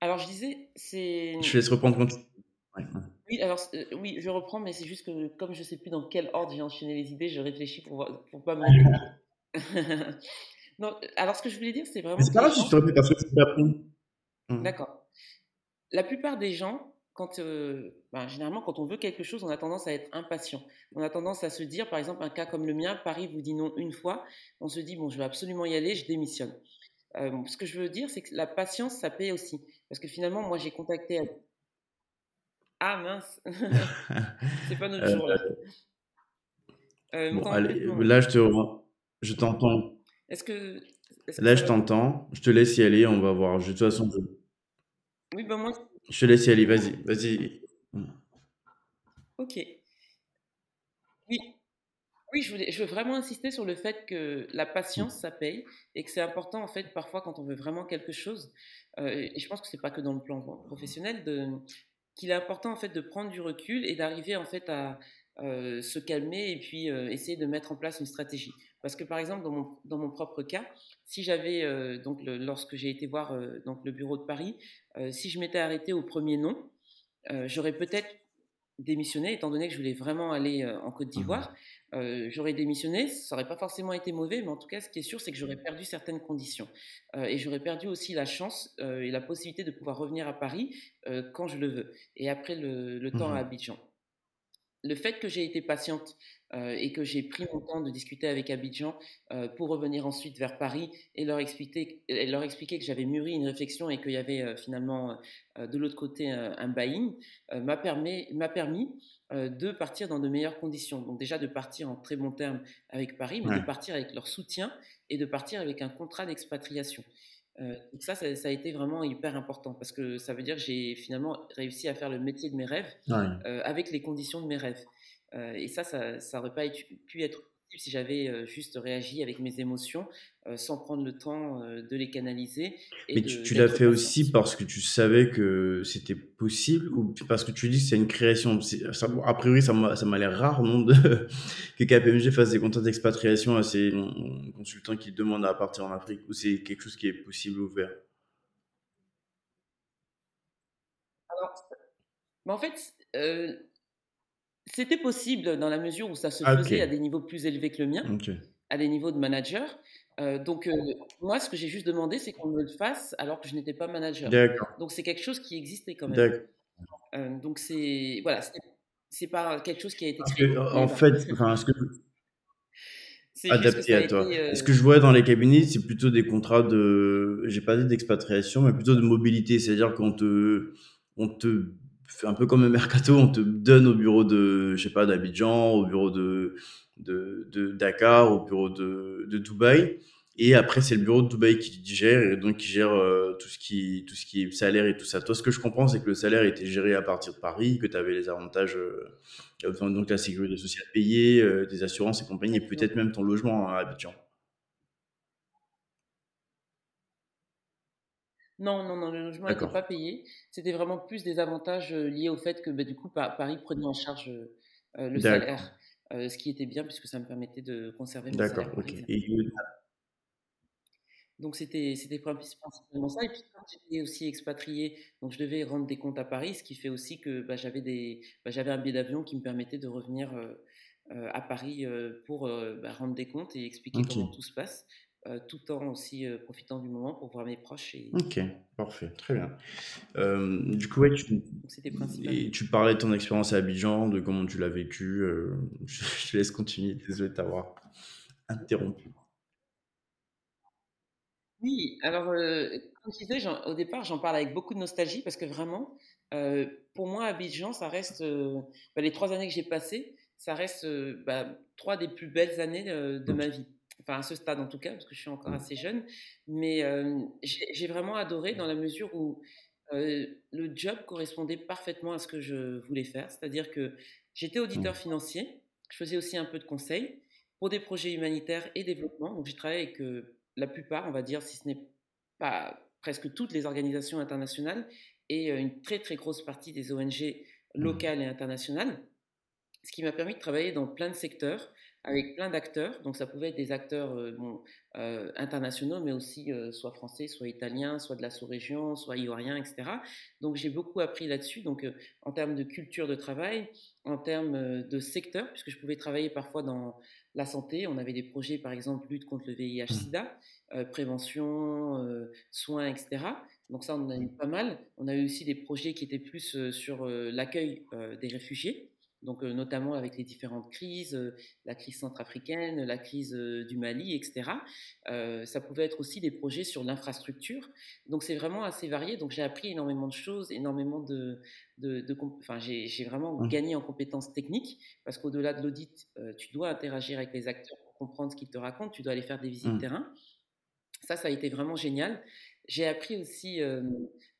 Alors je disais, c'est. Je laisse reprendre compte. Oui, alors euh, oui, je reprends, mais c'est juste que comme je ne sais plus dans quel ordre j'ai enchaîné les idées, je réfléchis pour pour pas me. [laughs] non, alors ce que je voulais dire, c'est vraiment. C'est pas grave si tu te parce que c'est. D'accord. La plupart des gens, quand, euh, ben, généralement, quand on veut quelque chose, on a tendance à être impatient. On a tendance à se dire, par exemple, un cas comme le mien, Paris vous dit non une fois, on se dit, bon, je vais absolument y aller, je démissionne. Euh, ce que je veux dire, c'est que la patience, ça paye aussi. Parce que finalement, moi, j'ai contacté. Ah mince, [laughs] c'est pas notre jour là. Euh, bon, allez, là, je te je t'entends. Est-ce que Là, je t'entends. Je te laisse y aller. On va voir. De toute façon, Oui, ben moi. je te laisse y aller. Vas-y, vas-y. Ok. Oui. Oui, je, voulais, je veux vraiment insister sur le fait que la patience, ça paye et que c'est important, en fait, parfois, quand on veut vraiment quelque chose, euh, et je pense que c'est pas que dans le plan professionnel, de, qu'il est important, en fait, de prendre du recul et d'arriver, en fait, à euh, se calmer et puis euh, essayer de mettre en place une stratégie. Parce que, par exemple, dans mon, propre cas, si j'avais, euh, donc, lorsque j'ai été voir donc, le bureau de Paris, si je m'étais arrêté au premier nom, j'aurais peut-être démissionné, étant donné que je voulais vraiment aller en Côte Mmh d'Ivoire. j'aurais démissionné, ça n'aurait pas forcément été mauvais, mais en tout cas, ce qui est sûr, c'est que j'aurais perdu certaines conditions. et j'aurais perdu aussi la chance et la possibilité de pouvoir revenir à Paris quand je le veux. Et après le, temps à Mmh Abidjan le fait que j'ai été patiente et que j'ai pris mon temps de discuter avec Abidjan pour revenir ensuite vers Paris et leur expliquer, leur expliquer que j'avais mûri une réflexion et qu'il y avait finalement de l'autre côté un buy-in, m'a permis, permis de partir dans de meilleures conditions. Donc déjà de partir en très bon terme avec Paris, mais de partir avec leur soutien et de partir avec un contrat d'expatriation. Euh, donc ça, ça, a été vraiment hyper important parce que ça veut dire que j'ai finalement réussi à faire le métier de mes rêves euh, avec les conditions de mes rêves. Euh, et ça, ça n'aurait pas pu être si j'avais juste réagi avec mes émotions sans prendre le temps de les canaliser. Mais tu, l'as fait aussi parce que tu savais que c'était possible ou parce que tu dis que c'est une création A priori, ça m'a l'air rare, non, de, [laughs] que KPMG fasse des contrats d'expatriation à ses consultants qui demandent à partir en Afrique ou c'est quelque chose qui est possible ouvert? Alors, en fait, c'était possible dans la mesure où ça se ah, faisait à des niveaux plus élevés que le mien, à des niveaux de manager. Euh, donc, euh, moi, ce que j'ai juste demandé, c'est qu'on me le fasse alors que je n'étais pas manager. Donc, c'est quelque chose qui existait quand même. Euh, donc, c'est voilà, c'est pas quelque chose qui a été. en fait, enfin, ce [laughs] que adapté à toi. Ce que je vois dans les cabinets, c'est plutôt des contrats de, j'ai pas dit d'expatriation, mais plutôt de mobilité. C'est-à-dire qu'on te, on te un peu comme un mercato, on te donne au bureau de, je sais pas, d'Abidjan, au bureau de, de, Dakar, au bureau de, de Dubaï. Et après, c'est le bureau de Dubaï qui gère, et donc qui gère euh, tout, ce qui, tout ce qui est salaire et tout ça. Toi, ce que je comprends, c'est que le salaire était géré à partir de Paris, que tu avais les avantages, euh, donc la sécurité sociale payée, euh, des assurances et compagnie, et peut-être même ton logement à Abidjan. Non, non, non, le logement n'était pas payé. C'était vraiment plus des avantages liés au fait que bah, du coup, Paris prenait en charge le salaire, ce qui était bien puisque ça me permettait de conserver mon salaire. D'accord, ok. Donc c'était principalement ça. Et puis quand j'étais aussi expatrié, donc je devais rendre des comptes à Paris, ce qui fait aussi que bah, j'avais bah, j'avais un billet d'avion qui me permettait de revenir à Paris pour rendre des comptes et expliquer comment tout se passe. Euh, tout en aussi euh, profitant du moment pour voir mes proches. Et... Ok, parfait, très bien. Euh, du coup, ouais, tu, et tu parlais de ton expérience à Abidjan, de comment tu l'as vécu. [laughs] je te laisse continuer, désolé de t'avoir interrompu. Oui, alors, comme je disais, au départ, j'en parle avec beaucoup de nostalgie parce que vraiment, pour moi, Abidjan, ça reste, bah, les trois années que j'ai passées, ça reste bah, trois des plus belles années de ma vie enfin à ce stade en tout cas, parce que je suis encore mmh. assez jeune, mais j'ai vraiment adoré dans la mesure où le job correspondait parfaitement à ce que je voulais faire, c'est-à-dire que j'étais auditeur mmh. financier, je faisais aussi un peu de conseil pour des projets humanitaires et développement, donc j'ai travaillé avec la plupart, on va dire, si ce n'est pas presque toutes les organisations internationales et une très très grosse partie des ONG mmh. locales et internationales, ce qui m'a permis de travailler dans plein de secteurs, avec plein d'acteurs. Donc ça pouvait être des acteurs euh, bon, euh, internationaux, mais aussi euh, soit français, soit italiens, soit de la sous-région, soit ivoiriens, etc. Donc j'ai beaucoup appris là-dessus. Donc en termes de culture de travail, en termes de secteur, puisque je pouvais travailler parfois dans la santé. On avait des projets, par exemple, lutte contre le VIH/SIDA, mmh. prévention, soins, etc. Donc ça, on en a eu pas mal. On a eu aussi des projets qui étaient plus sur l'accueil des réfugiés donc notamment avec les différentes crises, la crise centrafricaine, la crise du Mali, etc. ça pouvait être aussi des projets sur l'infrastructure. Donc c'est vraiment assez varié. Donc j'ai appris énormément de choses, énormément de, de, enfin j'ai vraiment mmh. gagné en compétences techniques parce qu'au-delà de l'audit, tu dois interagir avec les acteurs pour comprendre ce qu'ils te racontent. Tu dois aller faire des visites de mmh. terrain. Ça, ça a été vraiment génial. J'ai appris aussi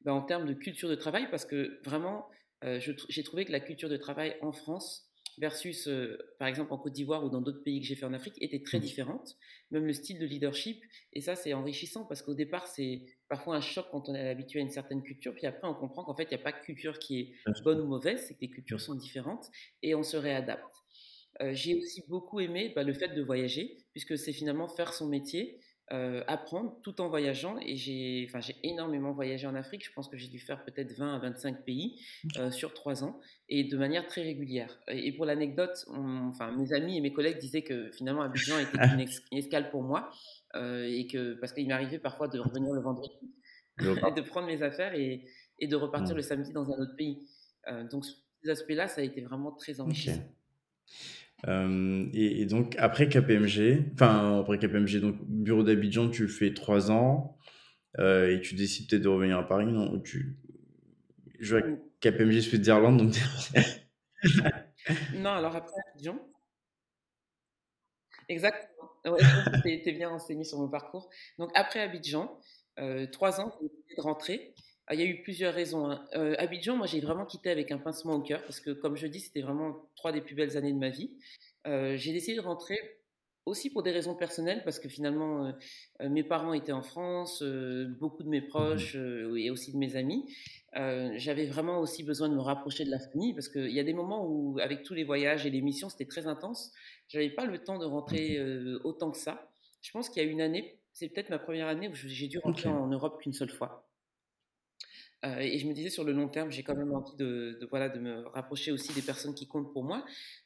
ben, en termes de culture de travail parce que vraiment euh, j'ai trouvé que la culture de travail en France versus, euh, par exemple, en Côte d'Ivoire ou dans d'autres pays que j'ai fait en Afrique était très mmh. différente. Même le style de leadership. Et ça, c'est enrichissant parce qu'au départ, c'est parfois un choc quand on est habitué à une certaine culture. Puis après, on comprend qu'en fait, il n'y a pas de culture qui est bonne ou mauvaise, c'est que les cultures sont différentes et on se réadapte. Euh, j'ai aussi beaucoup aimé bah, le fait de voyager, puisque c'est finalement faire son métier apprendre tout en voyageant. Et j'ai enfin, énormément voyagé en Afrique. Je pense que j'ai dû faire peut-être 20 à 25 pays sur trois ans et de manière très régulière. Et, pour l'anecdote, enfin, mes amis et mes collègues disaient que finalement Abidjan était une, [laughs] escale pour moi. et que parce qu'il m'arrivait parfois de revenir le vendredi, [laughs] de prendre mes affaires et, et de repartir mmh. le samedi dans un autre pays. donc, ces aspects-là, ça a été vraiment très enrichissant. Euh, et, donc, après KPMG, enfin, après KPMG, donc bureau d'Abidjan, tu fais trois ans euh, et tu décides peut-être de revenir à Paris, non tu... Je vois KPMG Switzerland, donc. non, alors après Abidjan. Exactement. Ouais, tu es, bien renseigné sur mon parcours. Donc, après Abidjan, euh, trois ans, j'ai décidé de rentrer. Ah, il y a eu plusieurs raisons. Hein. Abidjan, moi, j'ai vraiment quitté avec un pincement au cœur parce que, comme je dis, c'était vraiment trois des plus belles années de ma vie. j'ai décidé de rentrer aussi pour des raisons personnelles parce que finalement, mes parents étaient en France, beaucoup de mes mmh proches et aussi de mes amis. J'avais vraiment aussi besoin de me rapprocher de la famille parce qu'il y a des moments où, avec tous les voyages et les missions, c'était très intense. J'avais pas le temps de rentrer autant que ça. Je pense qu'il y a une année, c'est peut-être ma première année où j'ai dû rentrer en Europe qu'une seule fois. Euh, et je me disais sur le long terme, j'ai quand même envie de, voilà, de me rapprocher aussi des personnes qui comptent pour moi.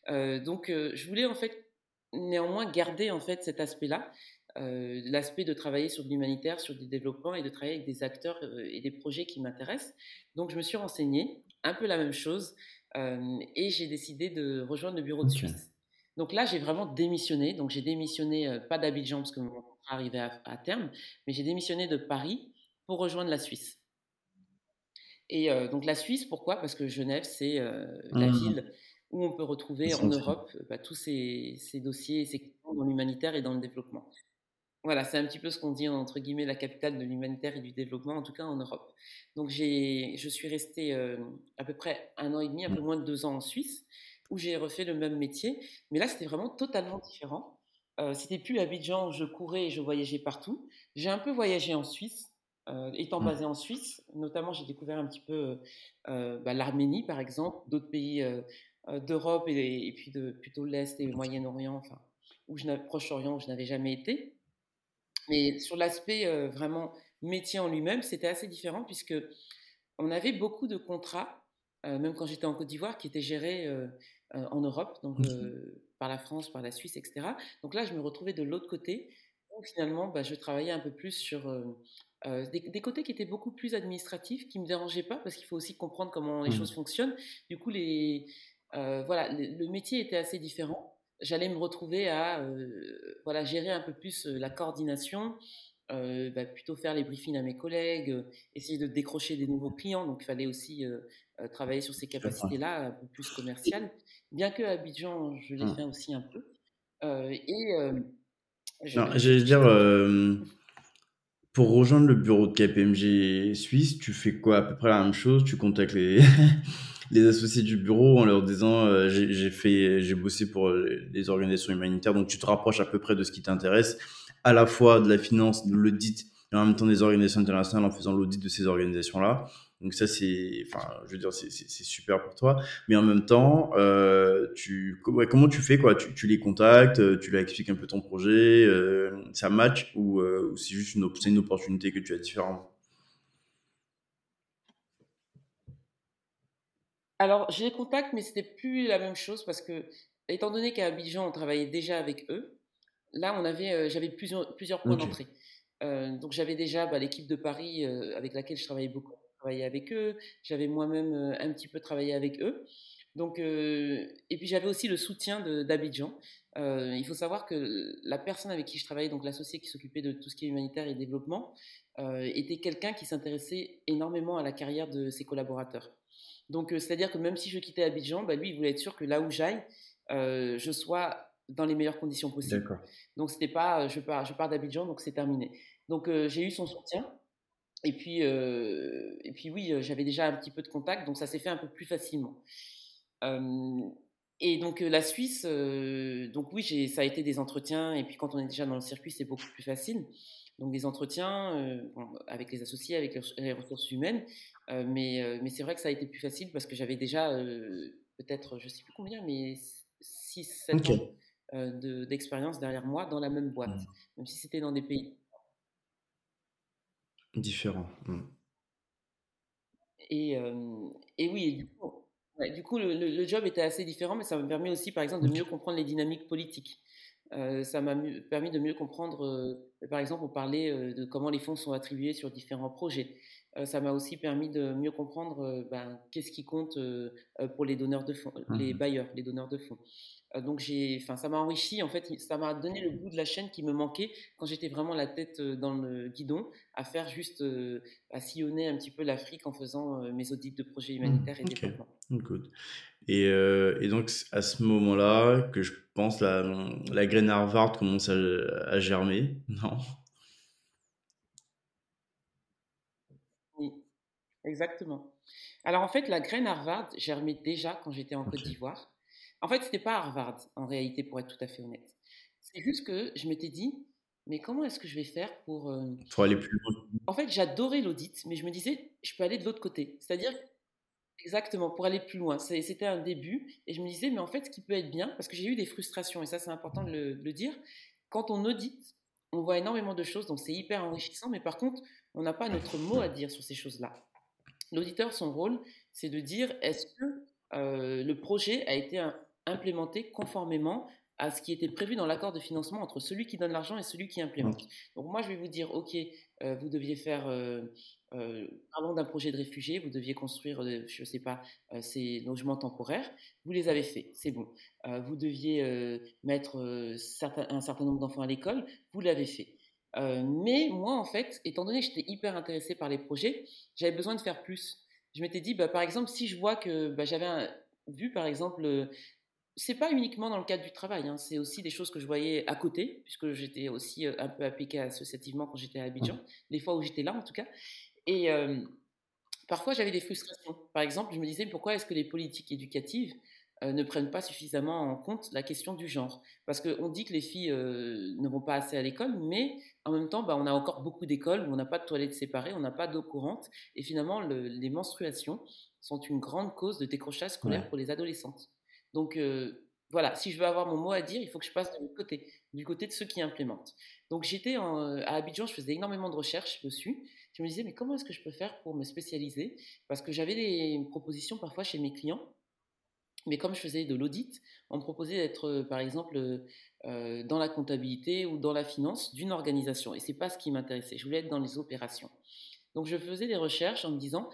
Euh, donc, euh, je voulais en fait néanmoins garder en fait cet aspect-là, l'aspect de travailler sur de l'humanitaire, sur du développement et de travailler avec des acteurs et des projets qui m'intéressent. Donc, je me suis renseignée, un peu la même chose, et j'ai décidé de rejoindre le bureau de Suisse. Donc là, j'ai vraiment démissionné. Donc, j'ai démissionné, pas d'Abidjan parce que mon contrat arrivait à terme, mais j'ai démissionné de Paris pour rejoindre la Suisse. Et donc la Suisse, pourquoi? Parce que Genève, c'est la mmh. ville où on peut retrouver en Europe bah, tous ces, ces, dossiers, ces questions dans l'humanitaire et dans le développement. Voilà, c'est un petit peu ce qu'on dit entre guillemets la capitale de l'humanitaire et du développement, en tout cas en Europe. Donc je suis restée à peu près un an et demi, un peu mmh. moins de deux ans en Suisse, où j'ai refait le même métier. Mais là, c'était vraiment totalement différent. Euh, c'était plus Abidjan où je courais et je voyageais partout. J'ai un peu voyagé en Suisse, euh, étant mmh. basé en Suisse, notamment, j'ai découvert un petit peu euh, bah, l'Arménie, par exemple, d'autres pays euh, d'Europe et, puis de plutôt l'Est et le Moyen-Orient, enfin, où je Proche-Orient, où je n'avais jamais été. Mais sur l'aspect vraiment métier en lui-même, c'était assez différent puisque on avait beaucoup de contrats, même quand j'étais en Côte d'Ivoire, qui étaient gérés en Europe, donc par la France, par la Suisse, etc. Donc là, je me retrouvais de l'autre côté. Finalement, bah, je travaillais un peu plus sur euh, des, côtés qui étaient beaucoup plus administratifs, qui me dérangeaient pas parce qu'il faut aussi comprendre comment les mmh. choses fonctionnent. Du coup, les, euh, voilà, le, métier était assez différent. J'allais me retrouver à euh, voilà, gérer un peu plus la coordination, bah, plutôt faire les briefings à mes collègues, essayer de décrocher des nouveaux clients. Donc, il fallait aussi travailler sur ces capacités-là, un peu plus commerciales. Bien que à Abidjan, je l'ai mmh. fait aussi un peu. et je, dire, pour rejoindre le bureau de KPMG Suisse, tu fais quoi À peu près la même chose? Tu contactes les, [laughs] les associés du bureau en leur disant euh, j'ai fait, j'ai bossé pour les organisations humanitaires, donc tu te rapproches à peu près de ce qui t'intéresse, à la fois de la finance, de l'audit, et en même temps des organisations internationales en faisant l'audit de ces organisations-là. Donc ça, c'est, enfin, je veux dire, c'est super pour toi. Mais en même temps, euh, tu, comment tu fais quoi? Tu, tu, les contactes, euh, tu leur expliques un peu ton projet, euh, ça match ou, ou c'est juste une, une opportunité que tu as différente? Alors, je les contacte, mais c'était plus la même chose parce que, étant donné qu'à Abidjan, on travaillait déjà avec eux, là, on avait, j'avais plusieurs, plusieurs points d'entrée. donc, j'avais déjà bah, l'équipe de Paris avec laquelle je travaillais beaucoup travaillé avec eux, j'avais moi-même un petit peu travaillé avec eux. Donc, et puis j'avais aussi le soutien d'Abidjan. il faut savoir que la personne avec qui je travaillais, donc l'associé qui s'occupait de tout ce qui est humanitaire et développement, était quelqu'un qui s'intéressait énormément à la carrière de ses collaborateurs. Donc, c'est-à-dire que même si je quittais Abidjan, bah, lui, il voulait être sûr que là où j'aille, je sois dans les meilleures conditions possibles. Donc, c'était pas, je pars, je pars d'Abidjan, donc c'est terminé. Donc, j'ai eu son soutien. Et puis, euh, et puis oui, euh, j'avais déjà un petit peu de contact, donc ça s'est fait un peu plus facilement. et donc la Suisse, donc oui, ça a été des entretiens, et puis quand on est déjà dans le circuit, c'est beaucoup plus facile. Donc des entretiens avec les associés, avec les ressources humaines, mais, mais c'est vrai que ça a été plus facile parce que j'avais déjà peut-être, je ne sais plus combien, mais 6-7 ans d'expérience derrière moi dans la même boîte, mmh. même si c'était dans des pays Différent. Mmh. Et, et oui, du coup, du coup le, le, job était assez différent, mais ça me permet aussi, par exemple, de mieux comprendre les dynamiques politiques. Euh, ça m'a permis de mieux comprendre, euh, par exemple, on parlait de comment les fonds sont attribués sur différents projets. ça m'a aussi permis de mieux comprendre ben, qu'est-ce qui compte pour les donneurs de fonds, les mmh bailleurs, les donneurs de fonds. Donc j'ai, enfin, ça m'a enrichi. En fait, ça m'a donné le bout de la chaîne qui me manquait quand j'étais vraiment la tête dans le guidon, à faire juste, à sillonner un petit peu l'Afrique en faisant mes audits de projets mmh, humanitaires et développement. Good. Et, et, donc à ce moment-là, que je pense la, la graine Harvard commence à, à germer, [laughs] non? Oui, exactement. Alors en fait, la graine Harvard germait déjà quand j'étais en Côte d'Ivoire. En fait, c'était pas Harvard en réalité, pour être tout à fait honnête. C'est juste que je m'étais dit, mais comment est-ce que je vais faire pour. Euh, pour aller plus loin. En fait, j'adorais l'audit, mais je me disais, je peux aller de l'autre côté. C'est-à-dire, exactement, pour aller plus loin. C'était un début, et je me disais, mais en fait, ce qui peut être bien, parce que j'ai eu des frustrations, et ça, c'est important de le, dire, quand on audite, on voit énormément de choses, donc c'est hyper enrichissant, mais par contre, on n'a pas notre mot à dire sur ces choses-là. L'auditeur, son rôle, c'est de dire, est-ce que euh, le projet a été implémenté conformément à ce qui était prévu dans l'accord de financement entre celui qui donne l'argent et celui qui implémente. Donc moi, je vais vous dire, OK, euh, vous deviez faire, euh, euh, parlons d'un projet de réfugiés, vous deviez construire, je ne sais pas, ces logements temporaires, vous les avez faits, c'est bon. vous deviez mettre un certain nombre d'enfants à l'école, vous l'avez fait. mais moi, en fait, étant donné que j'étais hyper intéressée par les projets, j'avais besoin de faire plus. Je m'étais dit, bah, par exemple, si je vois que bah, j'avais vu, par exemple, c'est pas uniquement dans le cadre du travail, hein, c'est aussi des choses que je voyais à côté, puisque j'étais aussi euh, un peu appliquée associativement quand j'étais à Abidjan, les fois où j'étais là en tout cas. Et parfois j'avais des frustrations. Par exemple, je me disais pourquoi est-ce que les politiques éducatives euh, ne prennent pas suffisamment en compte la question du genre? Parce qu'on dit que les filles euh, ne vont pas assez à l'école, mais en même temps, bah, on a encore beaucoup d'écoles où on n'a pas de toilettes séparées, on n'a pas d'eau courante, et finalement, les menstruations sont une grande cause de décrochage scolaire pour les adolescentes. Donc voilà, si je veux avoir mon mot à dire, il faut que je passe côté, du côté de ceux qui implémentent. Donc j'étais à Abidjan, je faisais énormément de recherches dessus. Je me disais, mais comment est-ce que je peux faire pour me spécialiser? Parce que j'avais des propositions parfois chez mes clients, mais comme je faisais de l'audit, on me proposait d'être, par exemple, dans la comptabilité ou dans la finance d'une organisation. Et c'est pas ce qui m'intéressait. Je voulais être dans les opérations. Donc je faisais des recherches en me disant,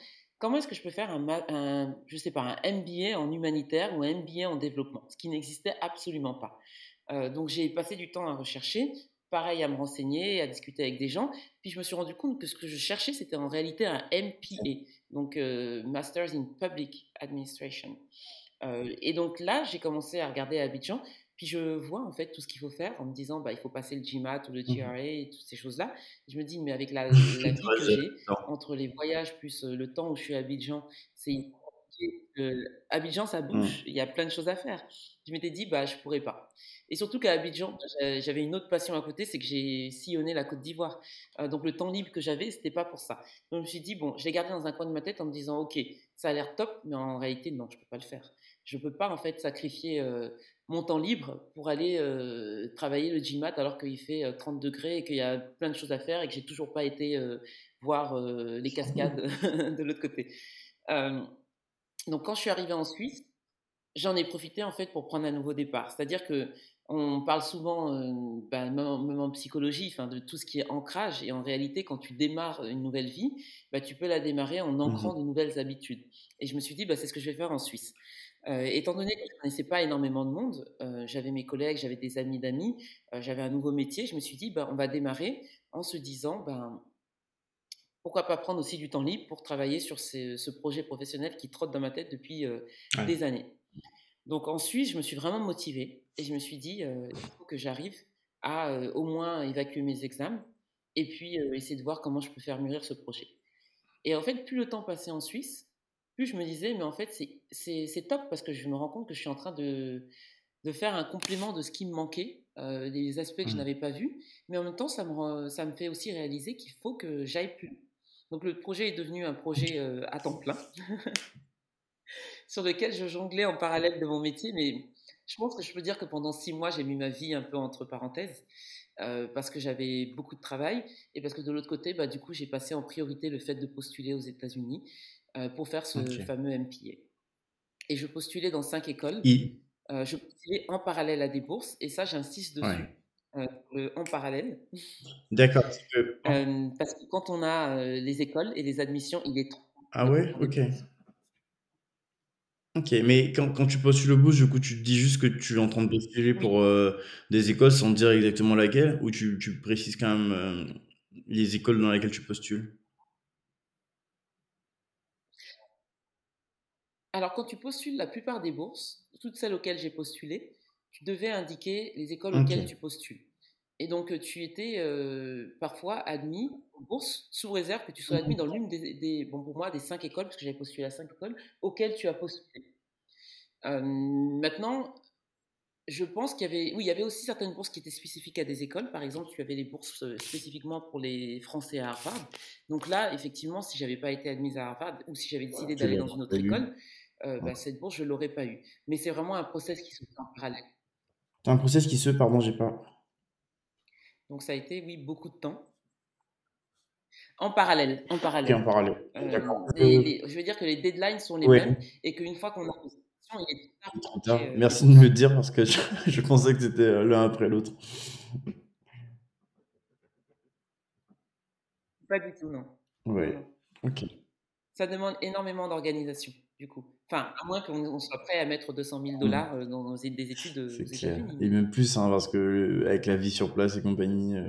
comment est-ce que je peux faire un, je sais pas, un MBA en humanitaire ou un MBA en développement, ce qui n'existait absolument pas. Euh, donc j'ai passé du temps à rechercher, pareil à me renseigner, à discuter avec des gens, puis je me suis rendu compte que ce que je cherchais, c'était en réalité un MPA, donc euh, Masters in Public Administration. Euh, et donc là, j'ai commencé à regarder à Abidjan, puis je vois en fait tout ce qu'il faut faire en me disant bah il faut passer le GMAT ou le mmh GRA et toutes ces choses-là. Je me dis mais avec la, [laughs] la vie que j'ai entre les voyages plus le temps où je suis à Abidjan, c'est Abidjan ça mmh. bouge, il y a plein de choses à faire. Je m'étais dit bah je pourrais pas. Et surtout qu'à Abidjan, j'avais une autre passion à côté, c'est que j'ai sillonné la Côte d'Ivoire. donc le temps libre que j'avais, c'était pas pour ça. Donc je me suis dit bon, je l'ai gardé dans un coin de ma tête en me disant ok, ça a l'air top, mais en réalité non, je peux pas le faire. Je peux pas en fait sacrifier mon temps libre pour aller euh, travailler le GMAT alors qu'il fait 30 euh, degrés et qu'il y a plein de choses à faire et que j'ai toujours pas été euh, voir les cascades [laughs] de l'autre côté. donc quand je suis arrivée en Suisse, j'en ai profité en fait pour prendre un nouveau départ. C'est-à-dire que on parle souvent, ben, même, en psychologie, enfin, de tout ce qui est ancrage. Et en réalité, quand tu démarres une nouvelle vie, bah, tu peux la démarrer en ancrant mmh de nouvelles habitudes. Et je me suis dit, bah, c'est ce que je vais faire en Suisse. Euh, étant donné que je ne connaissais pas énormément de monde, euh, j'avais mes collègues, j'avais des amis d'amis, euh, j'avais un nouveau métier, je me suis dit, ben, on va démarrer en se disant, ben, pourquoi pas prendre aussi du temps libre pour travailler sur ce projet professionnel qui trotte dans ma tête depuis des années. Donc ensuite, je me suis vraiment motivée et je me suis dit, il faut que j'arrive à au moins évacuer mes examens et puis essayer de voir comment je peux faire mûrir ce projet. Et en fait, plus le temps passait en Suisse, plus je me disais, mais en fait, c'est top parce que je me rends compte que je suis en train de, de faire un complément de ce qui me manquait, euh, des aspects que je mmh. n'avais pas vus, mais en même temps, ça me, ça me fait aussi réaliser qu'il faut que j'aille plus. Donc le projet est devenu un projet euh, à temps plein, [laughs] sur lequel je jonglais en parallèle de mon métier, mais je pense que je peux dire que pendant six mois, j'ai mis ma vie un peu entre parenthèses. parce que j'avais beaucoup de travail et parce que de l'autre côté, bah, du coup, j'ai passé en priorité le fait de postuler aux États-Unis pour faire ce fameux MPA. Et je postulais dans cinq écoles. je postulais en parallèle à des bourses et ça, j'insiste dessus. en parallèle. D'accord. parce que [laughs] quand on a les écoles et les admissions, il est trop. Ah ouais? Ok. Ok, mais quand, quand tu postules au boost, du coup, tu te dis juste que tu es en train de postuler pour euh, des écoles sans dire exactement laquelle, ou tu, tu précises quand même euh, les écoles dans lesquelles tu postules? Alors, quand tu postules la plupart des bourses, toutes celles auxquelles j'ai postulé, tu devais indiquer les écoles auxquelles tu postules. Et donc, tu étais euh, parfois admis en bourse sous réserve que tu sois admis dans l'une des, bon, pour moi, des cinq écoles, parce que j'avais postulé à cinq écoles, auxquelles tu as postulé. Euh, maintenant, je pense qu'il y avait, oui, il y avait aussi certaines bourses qui étaient spécifiques à des écoles. Par exemple, tu avais les bourses euh, spécifiquement pour les Français à Harvard. Donc là, effectivement, si j'avais pas été admise à Harvard ou si j'avais décidé d'aller dans une autre école, bah, cette bourse, je l'aurais pas eu. Mais c'est vraiment un process qui se fait en parallèle. Un process qui se, pardon, j'ai pas. Donc ça a été, oui, beaucoup de temps. En parallèle, en parallèle. en parallèle. Euh, je veux dire que les deadlines sont les mêmes et qu'une fois qu'on a il est trop tard. Euh, Merci de me le dire parce que [laughs] je, pensais que c'était euh, l'un après l'autre. Pas du tout, non. Oui. Ok. Ça demande énormément d'organisation, du coup. Enfin, à moins qu'on soit prêt à mettre 200 000 mmh. dollars euh, dans des études aux États-Unis. Et même plus, hein, parce que euh, avec la vie sur place et compagnie, euh,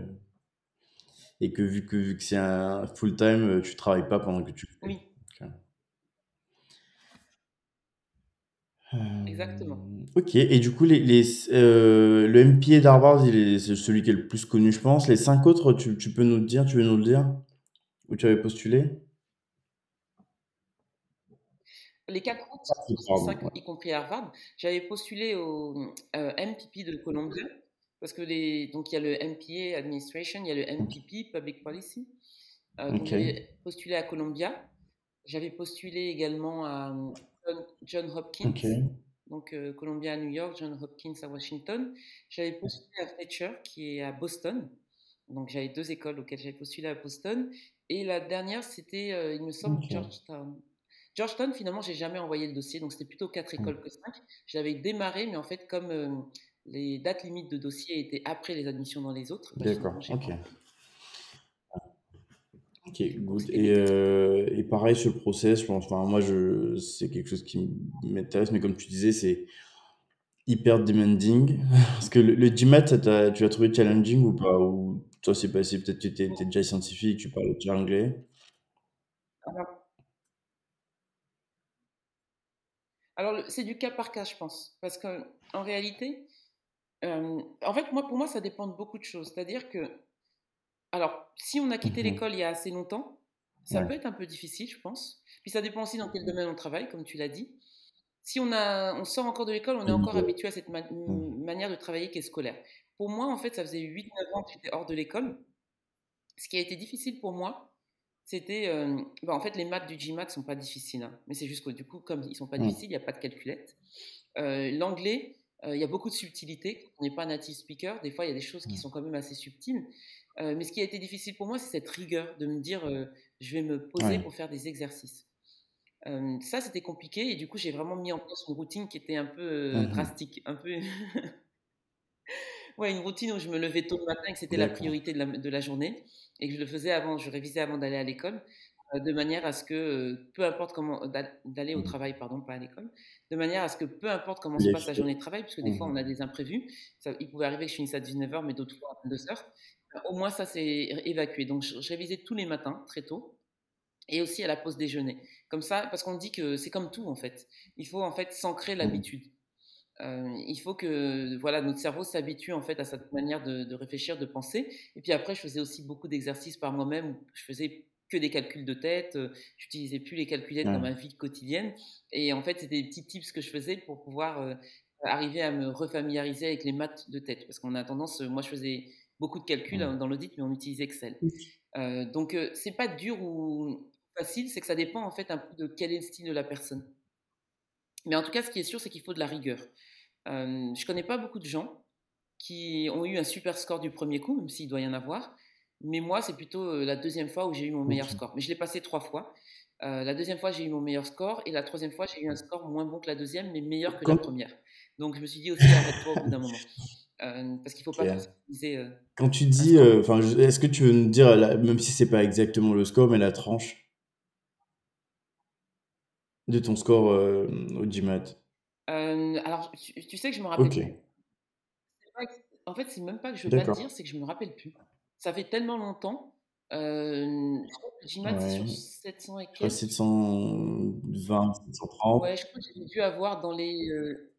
et que vu que, vu que c'est un full-time, tu travailles pas pendant que tu Oui. Exactement. Ok, et du coup, les, les le MPA d'Harvard, c'est celui qui est le plus connu, je pense. Les cinq autres, tu, tu peux nous le dire, tu veux nous le dire? Où tu avais postulé? Les quatre autres, y compris Harvard, j'avais postulé au euh, MPP de Columbia, parce que les, donc il y a le MPA Administration, il y a le MPP Public Policy. Euh, donc j'avais postulé à Columbia. J'avais postulé également à John, Hopkins, donc euh, Columbia à New York, John Hopkins à Washington. J'avais postulé à Fletcher, qui est à Boston. Donc j'avais deux écoles auxquelles j'avais postulé à Boston. Et la dernière, c'était, il me semble, Georgetown. Georgetown, finalement, j'ai jamais envoyé le dossier, donc c'était plutôt quatre mmh. écoles que cinq. J'avais démarré, mais en fait, comme euh, les dates limites de dossier étaient après les admissions dans les autres. Bah, D'accord, ok. Ok, good. Et, euh, et, pareil sur le process, je pense, enfin, moi, je, c'est quelque chose qui m'intéresse, mais comme tu disais, c'est hyper demanding. [laughs] Parce que le, GMAT, tu l'as trouvé challenging ou pas? Ou toi, c'est passé, peut-être que tu étais, déjà scientifique, tu parlais déjà anglais? Alors, c'est du cas par cas, je pense. Parce qu'en réalité, euh, en fait, moi, pour moi, ça dépend de beaucoup de choses. C'est-à-dire que, alors, si on a quitté mmh l'école il y a assez longtemps, ça peut être un peu difficile, je pense. Puis ça dépend aussi dans quel domaine on travaille, comme tu l'as dit. Si on, a, on sort encore de l'école, on est encore habitué à cette manière de travailler qui est scolaire. Pour moi, en fait, ça faisait 8-9 ans que j'étais hors de l'école. Ce qui a été difficile pour moi, c'était. Euh, bah, en fait, les maths du GMAT sont pas difficiles. Hein, mais c'est juste que du coup, comme ils sont pas mmh. difficiles, il n'y a pas de calculette. Euh, l'anglais, euh, il y a beaucoup de subtilité. On n'est pas native speaker. Des fois, il y a des choses qui mmh. sont quand même assez subtiles. mais ce qui a été difficile pour moi, c'est cette rigueur de me dire je vais me poser pour faire des exercices. ça, c'était compliqué. Et du coup, j'ai vraiment mis en place une routine qui était un peu mmh drastique. Un peu. [laughs] ouais, une routine où je me levais tôt le matin et que c'était la priorité de la, de la journée et que je le faisais avant, je révisais avant d'aller à l'école, euh, de manière à ce que, euh, peu importe comment, d'aller au mmh. travail, pardon, pas à l'école, de manière à ce que peu importe comment se passe la journée de travail, puisque des fois mmh. on a des imprévus, ça, il pouvait arriver que je finisse à 19h, mais d'autres fois à 22h, euh, au moins ça s'est évacué. Donc je, révisais tous les matins, très tôt, et aussi à la pause déjeuner. Comme ça, parce qu'on dit que c'est comme tout en fait. Il faut en fait s'ancrer mmh. l'habitude. Euh, il faut que voilà notre cerveau s'habitue en fait à cette manière de, réfléchir, de penser. Et puis après, je faisais aussi beaucoup d'exercices par moi-même. Je faisais que des calculs de tête. Euh, j'utilisais plus les calculettes dans ma vie quotidienne. Et en fait, c'était des petits tips que je faisais pour pouvoir euh, arriver à me refamiliariser avec les maths de tête. Parce qu'on a tendance, moi, je faisais beaucoup de calculs hein, dans l'audit, mais on utilise Excel. donc, c'est pas dur ou facile, c'est que ça dépend en fait un peu de quel est le style de la personne. Mais en tout cas, ce qui est sûr, c'est qu'il faut de la rigueur. Euh, je connais pas beaucoup de gens qui ont eu un super score du premier coup, même s'il doit y en avoir. Mais moi, c'est plutôt la deuxième fois où j'ai eu mon meilleur score. Mais je l'ai passé trois fois. la deuxième fois, j'ai eu mon meilleur score. Et la troisième fois, j'ai eu un score moins bon que la deuxième, mais meilleur que la première. Donc, je me suis dit aussi, arrête-toi au bout d'un moment. parce qu'il ne faut pas. Quand tu dis, enfin, est-ce que tu veux nous dire, même si c'est pas exactement le score, mais la tranche? De ton score au GMAT? Alors, tu, sais que je me rappelle. Okay. En fait, c'est même pas que je veux pas te dire, c'est que je me rappelle plus. Ça fait tellement longtemps. Euh, GMAT, c'est sur 700 et quelques. 720, 730. Ouais, je crois que j'ai dû avoir dans les. Euh...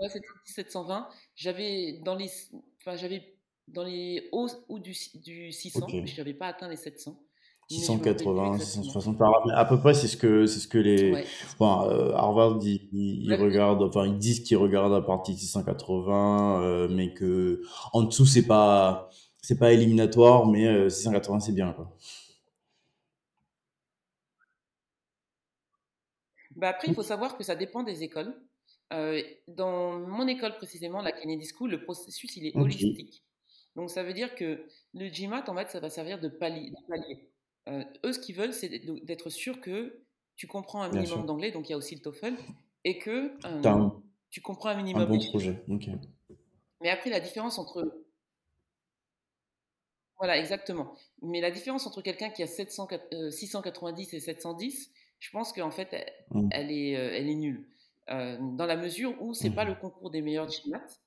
Ouais, 720. J'avais dans les. Enfin, j'avais dans les hauts ou du, du 600, okay. mais je n'avais pas atteint les 700. 680, 660 par À peu près, c'est ce que, c'est ce que les. Ouais. Enfin, euh, Harvard, ils, ils regardent, enfin, ils disent qu'ils regardent à partir de 680, euh, mais que en dessous, c'est pas, c'est pas éliminatoire, mais euh, 680, c'est bien, quoi. Bah après, il faut savoir que ça dépend des écoles. Euh, dans mon école précisément, la Kennedy School, le processus il est holistique. Donc ça veut dire que le GMAT, en fait, ça va servir de palier. De palier. Euh, eux, ce qu'ils veulent, c'est d'être sûr que tu comprends un minimum d'anglais, donc il y a aussi le TOEFL, et que euh, tu comprends un minimum. Un bon projet, ok. Mais après, la différence entre. Voilà, exactement. Mais la différence entre quelqu'un qui a 700, 690 euh, et 710, je pense qu'en fait, elle, mmh. elle, est, elle est nulle. dans la mesure où c'est n'est pas mmh. le concours des meilleurs de maths,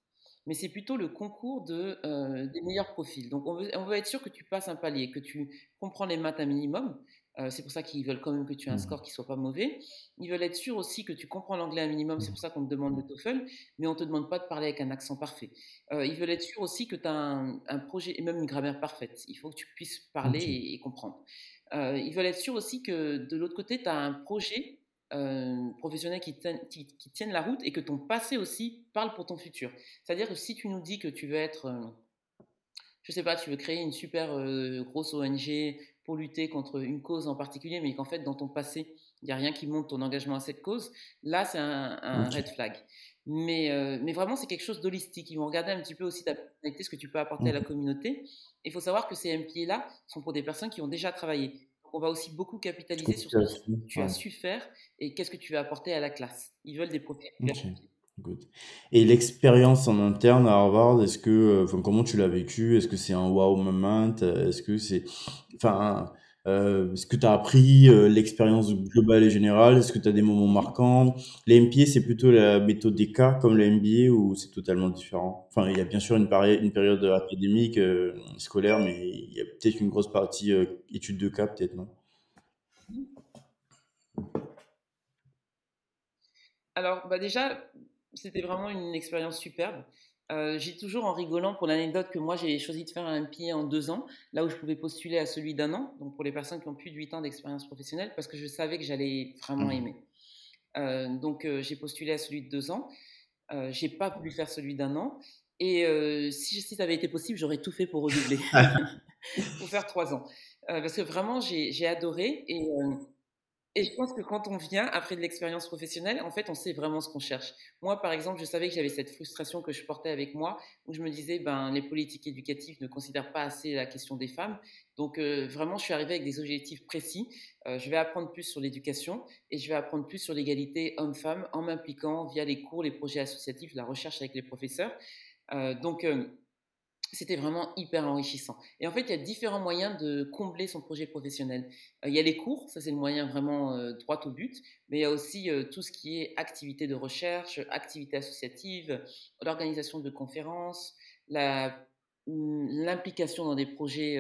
mais c'est plutôt le concours de, euh, des meilleurs profils. Donc, on veut, on veut, être sûr que tu passes un palier, que tu comprends les maths un minimum. Euh, c'est pour ça qu'ils veulent quand même que tu aies un mmh. score qui soit pas mauvais. Ils veulent être sûrs aussi que tu comprends l'anglais un minimum. C'est pour ça qu'on te demande le TOEFL, mais on te demande pas de parler avec un accent parfait. Euh, ils veulent être sûrs aussi que tu as un, un, projet et même une grammaire parfaite. Il faut que tu puisses parler et, et, comprendre. ils veulent être sûrs aussi que de l'autre côté, tu as un projet euh, professionnels qui, qui, tiennent la route et que ton passé aussi parle pour ton futur. C'est-à-dire que si tu nous dis que tu veux être, euh, je sais pas, tu veux créer une super euh, grosse ONG pour lutter contre une cause en particulier, mais qu'en fait dans ton passé il n'y a rien qui montre ton engagement à cette cause, là c'est un, red flag. Mais, mais vraiment c'est quelque chose d'holistique. Ils vont regarder un petit peu aussi ta personnalité, ce que tu peux apporter à la communauté. Il faut savoir que ces MPA-là sont pour des personnes qui ont déjà travaillé on va aussi beaucoup capitaliser sur ce que tu as su faire et qu'est-ce que tu vas apporter à la classe. Ils veulent des profils. Et l'expérience en interne à Harvard, est-ce que, euh, enfin, comment tu l'as vécu? Est-ce que c'est un wow moment? Est-ce que c'est, enfin, euh, est-ce que tu as appris euh, l'expérience globale et générale? Est-ce que tu as des moments marquants? Les c'est plutôt la méthode des cas comme le MBA ou c'est totalement différent? Enfin, il y a bien sûr une, période académique, euh, scolaire, mais il y a peut-être une grosse partie études de cas, peut-être, non? Alors, bah déjà, c'était vraiment une expérience superbe. Euh, j'ai toujours en rigolant pour l'anecdote que moi j'ai choisi de faire un MPA en deux ans, là où je pouvais postuler à celui d'un an, donc pour les personnes qui ont plus de 8 ans d'expérience professionnelle, parce que je savais que j'allais vraiment mmh. aimer. Euh, donc euh, j'ai postulé à celui de deux ans, j'ai pas voulu faire celui d'un an, et si, si ça avait été possible, j'aurais tout fait pour redoubler, [laughs] pour faire trois ans. parce que vraiment j'ai adoré, et et je pense que quand on vient après de l'expérience professionnelle, en fait, on sait vraiment ce qu'on cherche. Moi, par exemple, je savais que j'avais cette frustration que je portais avec moi, où je me disais, ben, les politiques éducatives ne considèrent pas assez la question des femmes. Donc, euh, vraiment, je suis arrivée avec des objectifs précis. Euh, je vais apprendre plus sur l'éducation et je vais apprendre plus sur l'égalité homme-femme en m'impliquant via les cours, les projets associatifs, la recherche avec les professeurs. Euh, donc, c'était vraiment hyper enrichissant. Et en fait, il y a différents moyens de combler son projet professionnel. Euh, il y a les cours, ça c'est le moyen vraiment euh, droit au but, mais il y a aussi euh, tout ce qui est activité de recherche, activité associative, l'organisation de conférences, hum, l'implication dans des projets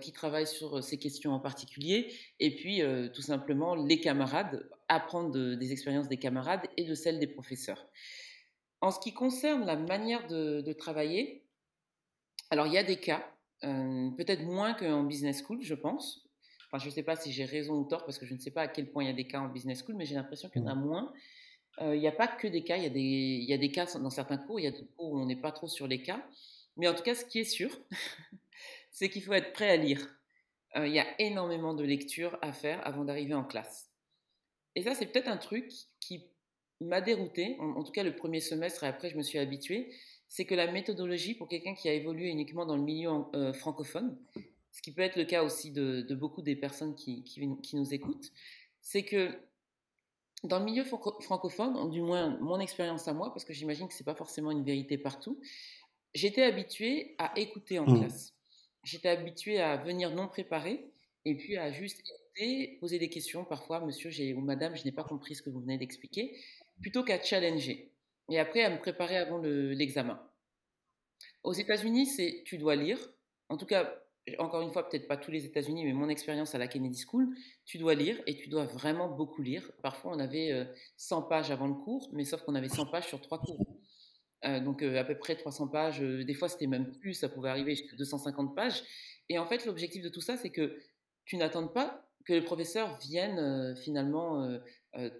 qui travaillent sur ces questions en particulier, et puis tout simplement les camarades, apprendre des expériences des camarades et de celles des professeurs. En ce qui concerne la manière de travailler, alors, il y a des cas, euh, peut-être moins qu'en business school, je pense. Enfin, je ne sais pas si j'ai raison ou tort, parce que je ne sais pas à quel point il y a des cas en business school, mais j'ai l'impression qu'il y en a mmh. moins. Euh, il n'y a pas que des cas, il y, a des, il y a des cas dans certains cours, il y a des cours où on n'est pas trop sur les cas. Mais en tout cas, ce qui est sûr, [laughs] c'est qu'il faut être prêt à lire. Euh, il y a énormément de lectures à faire avant d'arriver en classe. Et ça, c'est peut-être un truc qui m'a dérouté, en, en, tout cas le premier semestre, et après je me suis habituée, c'est que la méthodologie, pour quelqu'un qui a évolué uniquement dans le milieu euh, francophone, ce qui peut être le cas aussi de, beaucoup des personnes qui, qui, nous écoutent, c'est que dans le milieu francophone, du moins mon expérience à moi, parce que j'imagine que ce n'est pas forcément une vérité partout, j'étais habituée à écouter en mmh. classe. J'étais habituée à venir non préparé et puis à juste écouter, poser des questions. Parfois, monsieur ou madame, je n'ai pas compris ce que vous venez d'expliquer, plutôt qu'à challenger. Et après, à me préparer avant l'examen. Aux États-Unis, c'est tu dois lire. En tout cas, encore une fois, peut-être pas tous les États-Unis, mais mon expérience à la Kennedy School, tu dois lire et tu dois vraiment beaucoup lire. Parfois, on avait 100 euh, pages avant le cours, mais sauf qu'on avait 100 pages sur trois cours. Euh, donc euh, à peu près 300 pages, des fois c'était même plus, ça pouvait arriver jusqu'à 250 pages. Et en fait, l'objectif de tout ça, c'est que tu n'attends pas que le professeur vienne finalement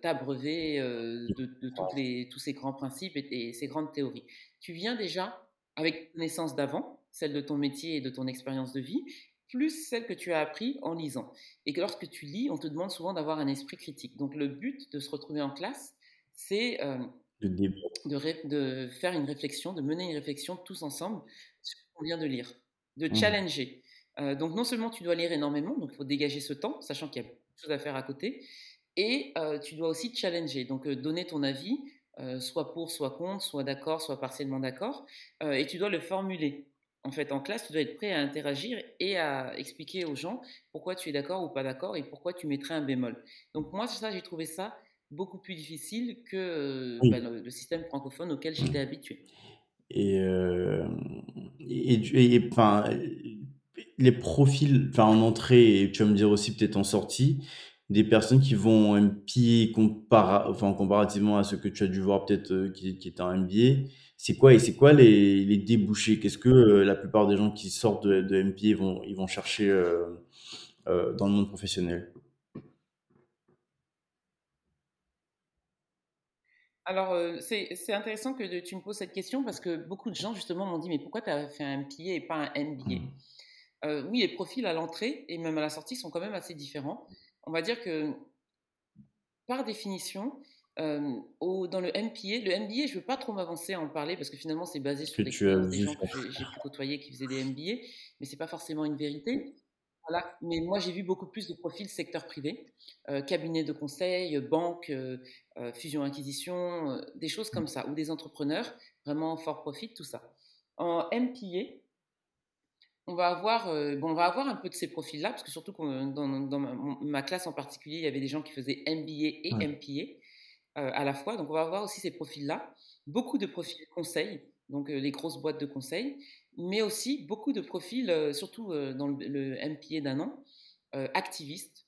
t'abreuver de, toutes les, tous ces grands principes et, et, ces grandes théories. Tu viens déjà avec connaissance d'avant, celle de ton métier et de ton expérience de vie, plus celle que tu as appris en lisant. Et que lorsque tu lis, on te demande souvent d'avoir un esprit critique. Donc le but de se retrouver en classe, c'est euh, de, de, faire une réflexion, de mener une réflexion tous ensemble sur ce qu'on vient de lire, de mmh. challenger. Euh, donc non seulement tu dois lire énormément, donc il faut dégager ce temps, sachant qu'il y a beaucoup de choses à faire à côté, et euh, tu dois aussi challenger, donc donner ton avis, soit pour, soit contre, soit d'accord, soit partiellement d'accord, et tu dois le formuler en fait, en classe, tu dois être prêt à interagir et à expliquer aux gens pourquoi tu es d'accord ou pas d'accord et pourquoi tu mettrais un bémol. Donc moi, ça, j'ai trouvé ça beaucoup plus difficile que bah, le, système francophone auquel j'étais habitué. Et, et, enfin, les profils, enfin en entrée, et tu vas me dire aussi peut-être en sortie, des personnes qui vont un pied enfin, comparativement à ce que tu as dû voir peut-être qui, qui est un MBA, c'est quoi et c'est quoi les, les débouchés? Qu'est-ce que euh, la plupart des gens qui sortent de, de MPA vont, ils vont chercher euh, euh, dans le monde professionnel? Alors, c'est intéressant que tu me poses cette question parce que beaucoup de gens, justement, m'ont dit Mais pourquoi tu as fait un MPA et pas un MBA mmh. Oui, les profils à l'entrée et même à la sortie sont quand même assez différents. On va dire que, par définition, au, dans le MPA, le MBA, je ne veux pas trop m'avancer à en parler parce que finalement, c'est basé sur des gens que j'ai pu côtoyer qui faisaient des MBA, mais ce n'est pas forcément une vérité. Voilà. Mais moi, j'ai vu beaucoup plus de profils secteur privé, euh, cabinet de conseil, banque, euh, fusion-acquisition, des choses comme ça, ou des entrepreneurs vraiment fort profit, tout ça. En MPA, on va avoir, bon, on va avoir un peu de ces profils-là, parce que surtout dans, ma, classe en particulier, il y avait des gens qui faisaient MBA et MPA. Euh, à la fois. Donc, on va avoir aussi ces profils-là. Beaucoup de profils conseils, donc euh, les grosses boîtes de conseil, mais aussi beaucoup de profils, euh, surtout dans le, MPA d'un an, activistes,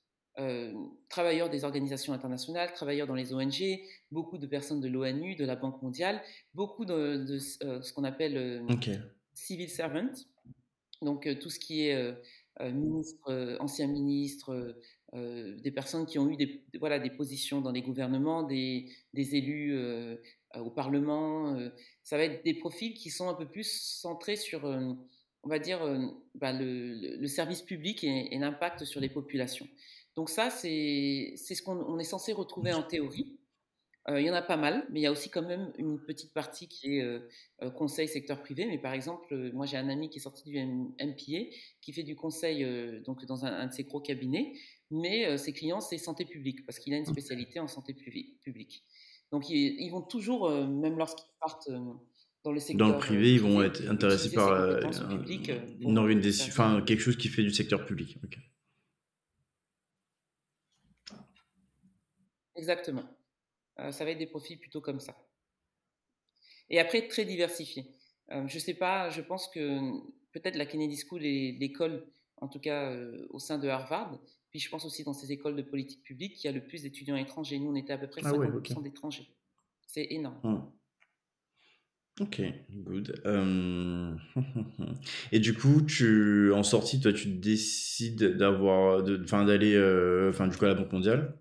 travailleurs des organisations internationales, travailleurs dans les ONG, beaucoup de personnes de l'ONU, de la Banque mondiale, beaucoup de, ce qu'on appelle civil servants, donc tout ce qui est ministre, ancien ministre, des personnes qui ont eu des, voilà, des positions dans les gouvernements, des, des élus au Parlement. Ça va être des profils qui sont un peu plus centrés sur, on va dire, bah, le, le, service public et, l'impact sur les populations. Donc ça, c'est ce qu'on est censé retrouver en théorie. Il y en a pas mal, mais il y a aussi quand même une petite partie qui est conseil secteur privé. Mais par exemple, moi j'ai un ami qui est sorti du MPA, qui fait du conseil donc dans un, un, de ses gros cabinets, mais ses clients, c'est santé publique, parce qu'il a une spécialité en santé publique. Donc, ils, vont toujours, même lorsqu'ils partent dans le secteur. Dans le privé, ils vont être intéressés par une organisation, enfin, quelque chose qui fait du secteur public. Exactement. Ça va être des profils plutôt comme ça. Et après, très diversifiés. je ne sais pas, je pense que peut-être la Kennedy School est l'école, en tout cas au sein de Harvard, puis je pense aussi dans ces écoles de politique publique, qu'il y a le plus d'étudiants étrangers. Nous, on était à peu près 50% ah d'étrangers. C'est énorme. Hum. Ok, good. [laughs] Et du coup, tu, en sortie, toi, tu décides d'avoir, enfin, d'aller, euh, enfin, du coup, à la Banque mondiale?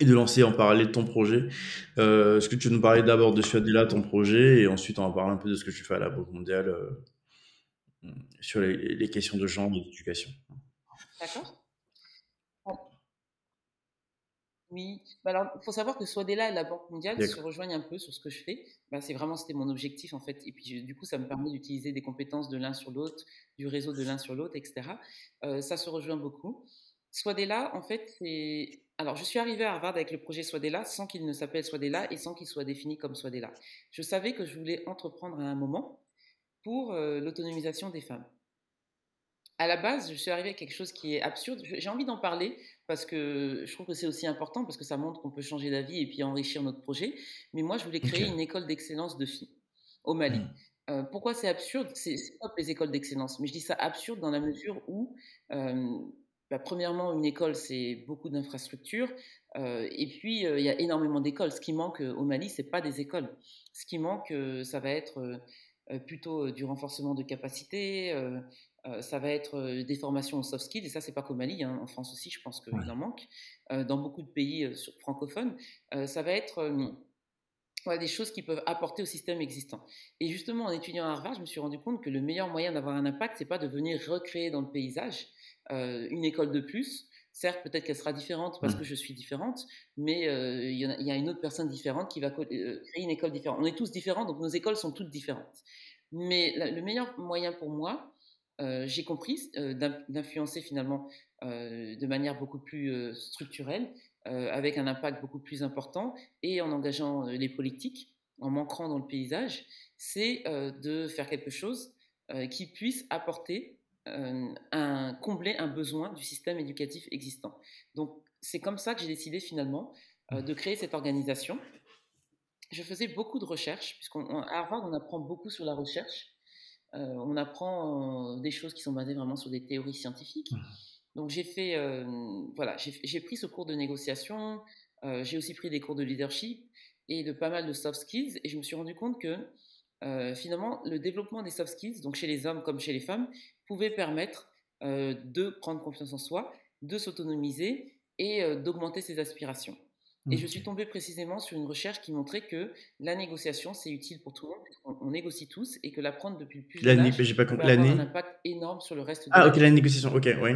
Et de lancer en parallèle ton projet. Euh, est-ce que tu veux nous parler d'abord de là ton projet, et ensuite on va parler un peu de ce que tu fais à la Banque mondiale euh, sur les, les, questions de genre et d'éducation. D'accord. Oui, bah, alors, il faut savoir que Swadela et la Banque mondiale se rejoignent un peu sur ce que je fais. Bah, c'est vraiment, c'était mon objectif en fait. Et puis, du coup, ça me permet d'utiliser des compétences de l'un sur l'autre, du réseau de l'un sur l'autre, etc. Euh, ça se rejoint beaucoup. Swadela, en fait, c'est. Alors, je suis arrivée à Harvard avec le projet Swadela sans qu'il ne s'appelle Swadela et sans qu'il soit défini comme Swadela. Je savais que je voulais entreprendre à un moment pour euh, l'autonomisation des femmes à la base, je suis arrivée à quelque chose qui est absurde. J'ai envie d'en parler parce que je trouve que c'est aussi important parce que ça montre qu'on peut changer d'avis et puis enrichir notre projet. Mais moi, je voulais créer une école d'excellence de filles au Mali. Mmh. Euh, pourquoi c'est absurde? C'est pas les écoles d'excellence, mais je dis ça absurde dans la mesure où, euh, bah, premièrement, une école, c'est beaucoup d'infrastructures, euh, et puis il y a énormément d'écoles. Ce qui manque au Mali, c'est pas des écoles. Ce qui manque, ça va être plutôt du renforcement de capacités, euh, ça va être euh, des formations en soft skills, et ça, c'est pas qu'au Mali, hein, en France aussi, je pense qu'il en manque, euh, dans beaucoup de pays francophones. ça va être des choses qui peuvent apporter au système existant. Et justement, en étudiant à Harvard, je me suis rendu compte que le meilleur moyen d'avoir un impact, c'est pas de venir recréer dans le paysage une école de plus. Certes, peut-être qu'elle sera différente parce mmh. que je suis différente, mais il y, y, a une autre personne différente qui va créer une école différente. On est tous différents, donc nos écoles sont toutes différentes. Mais le meilleur moyen pour moi, euh, j'ai compris euh, d'influencer finalement euh, de manière beaucoup plus structurelle, avec un impact beaucoup plus important, et en engageant les politiques, en m'ancrant dans le paysage, c'est de faire quelque chose qui puisse apporter un, combler un besoin du système éducatif existant. Donc c'est comme ça que j'ai décidé finalement de créer cette organisation. Je faisais beaucoup de recherches, puisqu'à Harvard on apprend beaucoup sur la recherche, euh, on apprend des choses qui sont basées vraiment sur des théories scientifiques. Donc j'ai fait, euh, voilà, j'ai pris ce cours de négociation, euh, j'ai aussi pris des cours de leadership et de pas mal de soft skills, et je me suis rendu compte que finalement le développement des soft skills, donc chez les hommes comme chez les femmes, pouvait permettre de prendre confiance en soi, de s'autonomiser et d'augmenter ses aspirations. Et je suis tombée précisément sur une recherche qui montrait que la négociation, c'est utile pour tout le monde, on, négocie tous, et que l'apprendre depuis le plus jeune âge j'ai pas peut avoir un impact énorme sur le reste de Ah, ok, la négociation, ok, oui.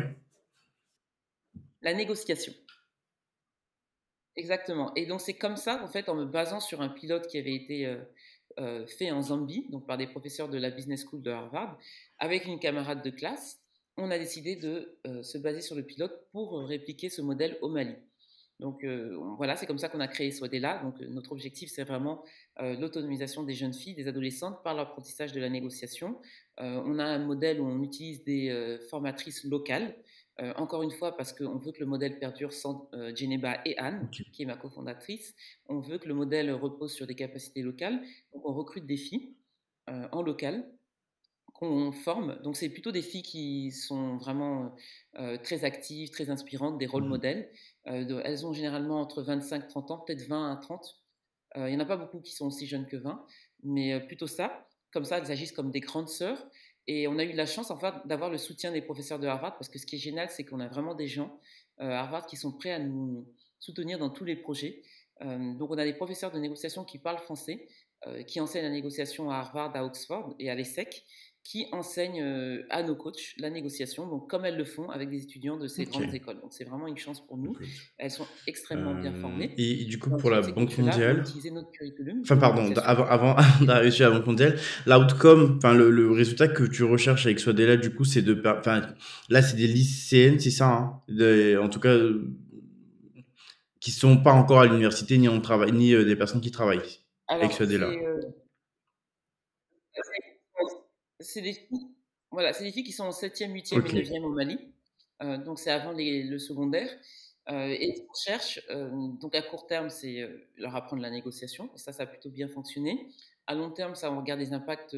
La négociation. Exactement. Et donc, c'est comme ça, en fait, en me basant sur un pilote qui avait été euh, euh, fait en Zambie, donc par des professeurs de la Business School de Harvard, avec une camarade de classe, on a décidé de euh, se baser sur le pilote pour répliquer ce modèle au Mali. Donc euh, voilà, c'est comme ça qu'on a créé Swadela. Donc notre objectif, c'est vraiment l'autonomisation des jeunes filles, des adolescentes par l'apprentissage de la négociation. on a un modèle où on utilise des formatrices locales. Encore une fois, parce qu'on veut que le modèle perdure sans Geneba et Anne, qui est ma cofondatrice. On veut que le modèle repose sur des capacités locales. Donc on recrute des filles en local qu'on forme. Donc, c'est plutôt des filles qui sont vraiment très actives, très inspirantes, des rôles mmh modèles. elles ont généralement entre 25 et 30 ans, peut-être 20 à 30. Il n'y en a pas beaucoup qui sont aussi jeunes que 20, mais plutôt ça. Comme ça, elles agissent comme des grandes sœurs. Et on a eu la chance, enfin, d'avoir le soutien des professeurs de Harvard, parce que ce qui est génial, c'est qu'on a vraiment des gens à Harvard qui sont prêts à nous soutenir dans tous les projets. donc, on a des professeurs de négociation qui parlent français, qui enseignent la négociation à Harvard, à Oxford et à l'ESSEC, qui enseignent euh, à nos coachs la négociation, donc comme elles le font avec des étudiants de ces grandes écoles. Donc c'est vraiment une chance pour nous. Elles sont extrêmement bien euh, formées. Et, du coup, pour la Banque mondiale, enfin pardon, avant, avant [laughs] d'arriver à la Banque mondiale, l'outcome, enfin le, le, résultat que tu recherches avec Swadela, du coup, c'est de, enfin là c'est des lycéennes, c'est ça, hein, en tout cas, qui sont pas encore à l'université ni en travail, ni euh, des personnes qui travaillent avec Swadela c'est des filles, voilà, c'est des filles qui sont en 7e, 8e et 9e au Mali. Euh, donc c'est avant le secondaire. Euh, et ce qu'on cherche, euh, donc à court terme, c'est leur apprendre la négociation. Et ça, ça a plutôt bien fonctionné. À long terme, ça, on regarde des impacts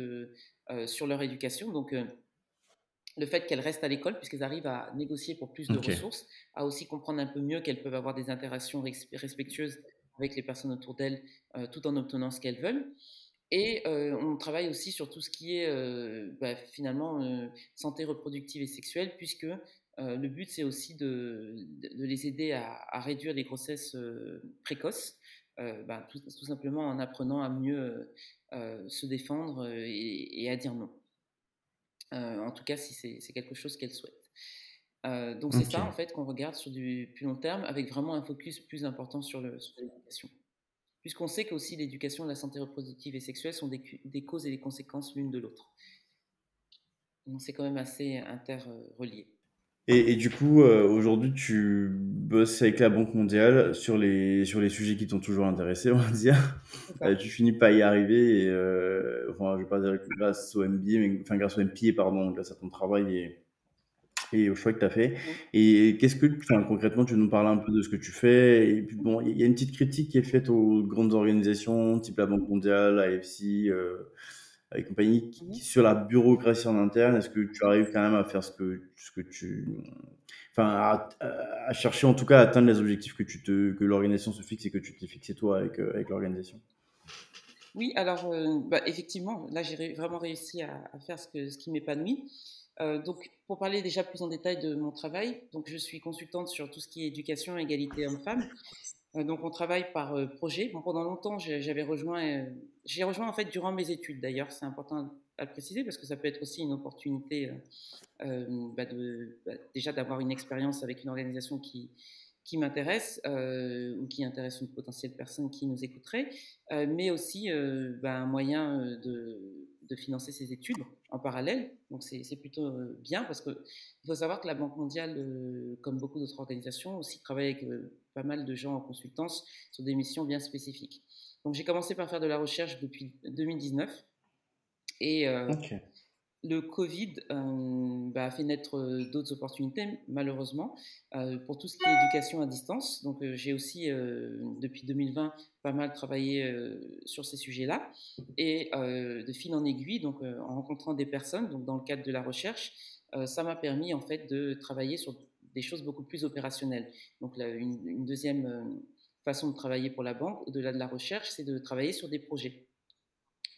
sur leur éducation. Donc le fait qu'elles restent à l'école, puisqu'elles arrivent à négocier pour plus de ressources, à aussi comprendre un peu mieux qu'elles peuvent avoir des interactions respectueuses avec les personnes autour d'elles, tout en obtenant ce qu'elles veulent. Et on travaille aussi sur tout ce qui est bah, finalement santé reproductive et sexuelle, puisque le but c'est aussi de, de, les aider à, réduire les grossesses précoces, bah, tout, tout, simplement en apprenant à mieux se défendre et, et, à dire non. en tout cas, si c'est quelque chose qu'elles souhaitent. donc c'est ça en fait qu'on regarde sur du plus long terme avec vraiment un focus plus important sur l'éducation. Puisqu'on sait qu'aussi l'éducation, la santé reproductive et sexuelle sont des, des causes et des conséquences l'une de l'autre. Donc c'est quand même assez interrelié. Et, et, du coup, euh, aujourd'hui, tu bosses avec la Banque mondiale sur les, sur les sujets qui t'ont toujours intéressé, on va dire. Euh, tu finis pas y arriver, et, euh, enfin, je vais pas dire grâce au MBA, mais enfin grâce au MPA, pardon, grâce à ton travail et, et au choix que tu as fait. Et qu'est-ce que, enfin, concrètement, tu nous parles un peu de ce que tu fais? Et puis, bon, il y a une petite critique qui est faite aux grandes organisations, type la Banque mondiale, AFC, euh, et compagnie, qui, sur la bureaucratie en interne. Est-ce que tu arrives quand même à faire ce que, ce que tu. Enfin, à, chercher en tout cas à atteindre les objectifs que, tu te, que l'organisation se fixe et que tu t'es fixé toi avec, euh, avec l'organisation? Oui, alors, euh, bah, effectivement, là, j'ai vraiment réussi à, à, faire ce, que, ce qui m'épanouit. Euh, donc, pour parler déjà plus en détail de mon travail, donc je suis consultante sur tout ce qui est éducation, égalité homme-femme. Euh, donc, on travaille par euh, projet. Bon, pendant longtemps, j'avais rejoint, j'ai rejoint en fait durant mes études. D'ailleurs, c'est important à le préciser parce que ça peut être aussi une opportunité bah bah, déjà d'avoir une expérience avec une organisation qui qui m'intéresse ou qui intéresse une potentielle personne qui nous écouterait, mais aussi bah, un moyen de de financer ses études en parallèle. Donc c'est plutôt euh, bien parce qu'il faut savoir que la Banque mondiale, euh, comme beaucoup d'autres organisations, aussi travaille avec euh, pas mal de gens en consultance sur des missions bien spécifiques. Donc j'ai commencé par faire de la recherche depuis 2019 et le Covid euh, bah, a fait naître euh, d'autres opportunités, malheureusement, euh, pour tout ce qui est éducation à distance. Donc, j'ai aussi, depuis 2020, pas mal travaillé sur ces sujets-là. Et de fil en aiguille, donc, en rencontrant des personnes, donc, dans le cadre de la recherche, ça m'a permis, en fait, de travailler sur des choses beaucoup plus opérationnelles. Donc, une, deuxième façon de travailler pour la banque, au-delà de la recherche, c'est de travailler sur des projets.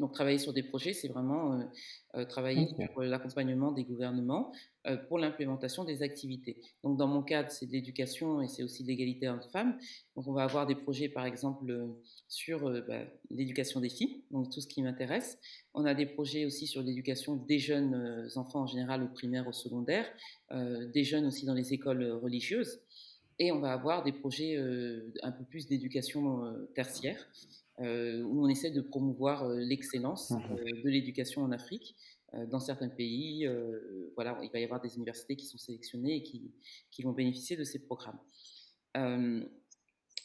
Donc, travailler sur des projets, c'est vraiment euh, euh, travailler sur l'accompagnement des gouvernements euh, pour l'implémentation des activités. Donc, dans mon cadre, c'est de l'éducation et c'est aussi de l'égalité homme-femme. Donc, on va avoir des projets, par exemple, sur bah, l'éducation des filles, donc tout ce qui m'intéresse. On a des projets aussi sur l'éducation des jeunes enfants en général, au primaire, au secondaire, des jeunes aussi dans les écoles religieuses. Et on va avoir des projets un peu plus d'éducation tertiaire. Euh, où on essaie de promouvoir euh, l'excellence mmh euh, de l'éducation en Afrique. dans certains pays, voilà, il va y avoir des universités qui sont sélectionnées et qui, qui vont bénéficier de ces programmes.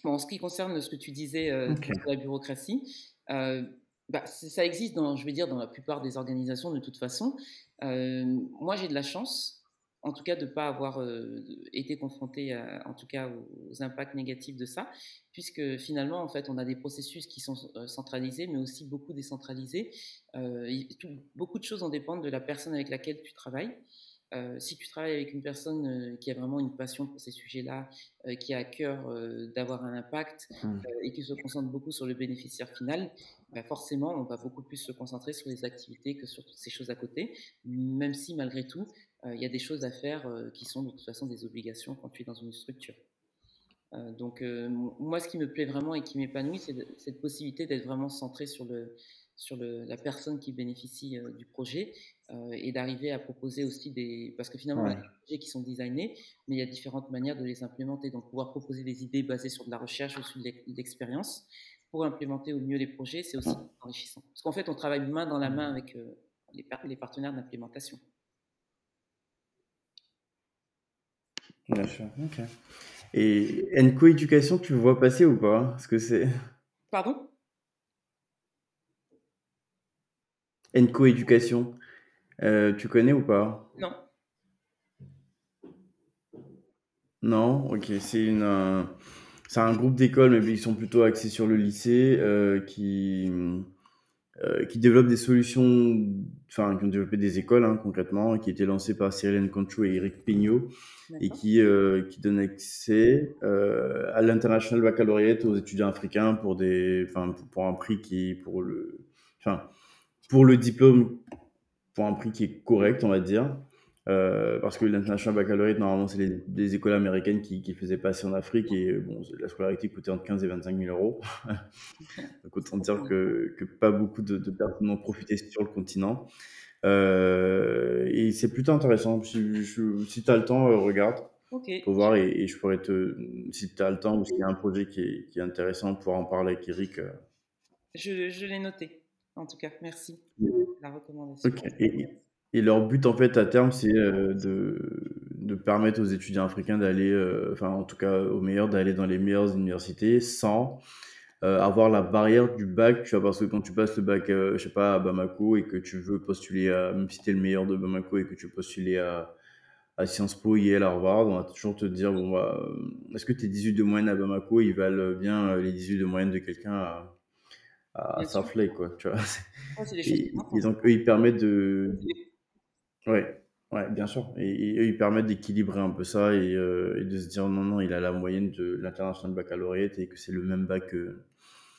Bon, en ce qui concerne ce que tu disais sur la bureaucratie, bah, ça existe, dans, je vais dire, dans la plupart des organisations de toute façon. moi, j'ai de la chance en tout cas de ne pas avoir euh, été confronté en tout cas aux, impacts négatifs de ça, puisque finalement en fait on a des processus qui sont euh, centralisés, mais aussi beaucoup décentralisés. Euh, beaucoup de choses en dépendent de la personne avec laquelle tu travailles. si tu travailles avec une personne qui a vraiment une passion pour ces sujets-là, qui a à cœur d'avoir un impact mmh. et qui se concentre beaucoup sur le bénéficiaire final, bah, forcément, on va beaucoup plus se concentrer sur les activités que sur toutes ces choses à côté, même si malgré tout, euh, il y a des choses à faire euh, qui sont de toute façon des obligations quand tu es dans une structure. Euh, donc moi, ce qui me plaît vraiment et qui m'épanouit, c'est cette possibilité d'être vraiment centré sur, le, sur le, la personne qui bénéficie du projet et d'arriver à proposer aussi des... Parce que finalement, il y a des projets qui sont designés, mais il y a différentes manières de les implémenter. Donc pouvoir proposer des idées basées sur de la recherche ou sur de l'expérience pour implémenter au mieux les projets, c'est aussi enrichissant. Parce qu'en fait, on travaille main dans la main avec les, les partenaires d'implémentation. Bien sûr, ok. Et Enco Éducation, tu le vois passer ou pas? Ce que c'est Pardon? Enco Éducation, euh, tu connais ou pas? Non. Non, ok, c'est une, c'est un groupe d'écoles, mais ils sont plutôt axés sur le lycée, euh, qui, euh, qui développent des solutions, enfin, qui ont développé des écoles hein, concrètement, qui étaient lancées par Cyril Conchou et Eric Pignot, et qui, euh, qui donnent accès euh, à l'international baccalauréat aux étudiants africains pour, des, enfin, pour un prix qui, pour le, enfin, pour le diplôme, pour un prix qui est correct, on va dire. Euh, parce que l'international baccalauréat, normalement, c'est les, les, écoles américaines qui, qui faisaient passer en Afrique et bon, la scolarité coûtait entre 15 et 25 000 euros. [laughs] Donc, autant dire que, que pas beaucoup de, de personnes n'ont profité sur le continent. Euh, et c'est plutôt intéressant. Si, si tu as le temps, euh, regarde. Ok. Faut voir et, et, je pourrais te, si tu as le temps ou s'il y a un projet qui est, qui est intéressant, pour en parler avec Eric. Je, je l'ai noté, en tout cas. Merci la recommandation. Ok. Et, et, leur but, en fait, à terme, c'est euh, de, de permettre aux étudiants africains d'aller, euh, enfin, en tout cas, aux meilleurs, d'aller dans les meilleures universités sans euh, avoir la barrière du bac, tu vois, parce que quand tu passes le bac, euh, je sais pas, à Bamako et que tu veux postuler à, même si tu es le meilleur de Bamako et que tu veux postuler à, à Sciences Po, Yale, Harvard, on va toujours te dire, bon, bah, euh, est-ce que tes 18 de moyenne à Bamako, ils valent bien les 18 de moyenne de quelqu'un à, à, à quoi, tu vois? Ah, et, et, donc, eux, ils permettent de... Ouais, ouais, bien sûr. Et, eux, ils permettent d'équilibrer un peu ça et, euh, et, de se dire, non, non, il a la moyenne de l'international baccalauréat et que c'est le même bac que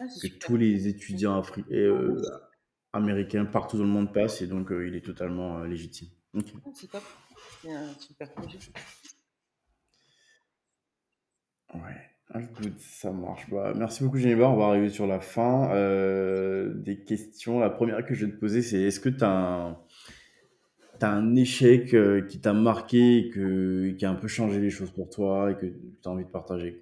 ah, que tous les étudiants africains, euh, américains partout dans le monde passent et donc euh, il est totalement euh, légitime. Okay. Ah, c'est top, c'est un super projet. Ouais, ça marche. Bah, merci beaucoup Geneviève, on va arriver sur la fin euh, des questions. La première que je vais te poser, c'est est-ce que tu as un, as un échec qui t'a marqué et qui a un peu changé les choses pour toi et que tu as envie de partager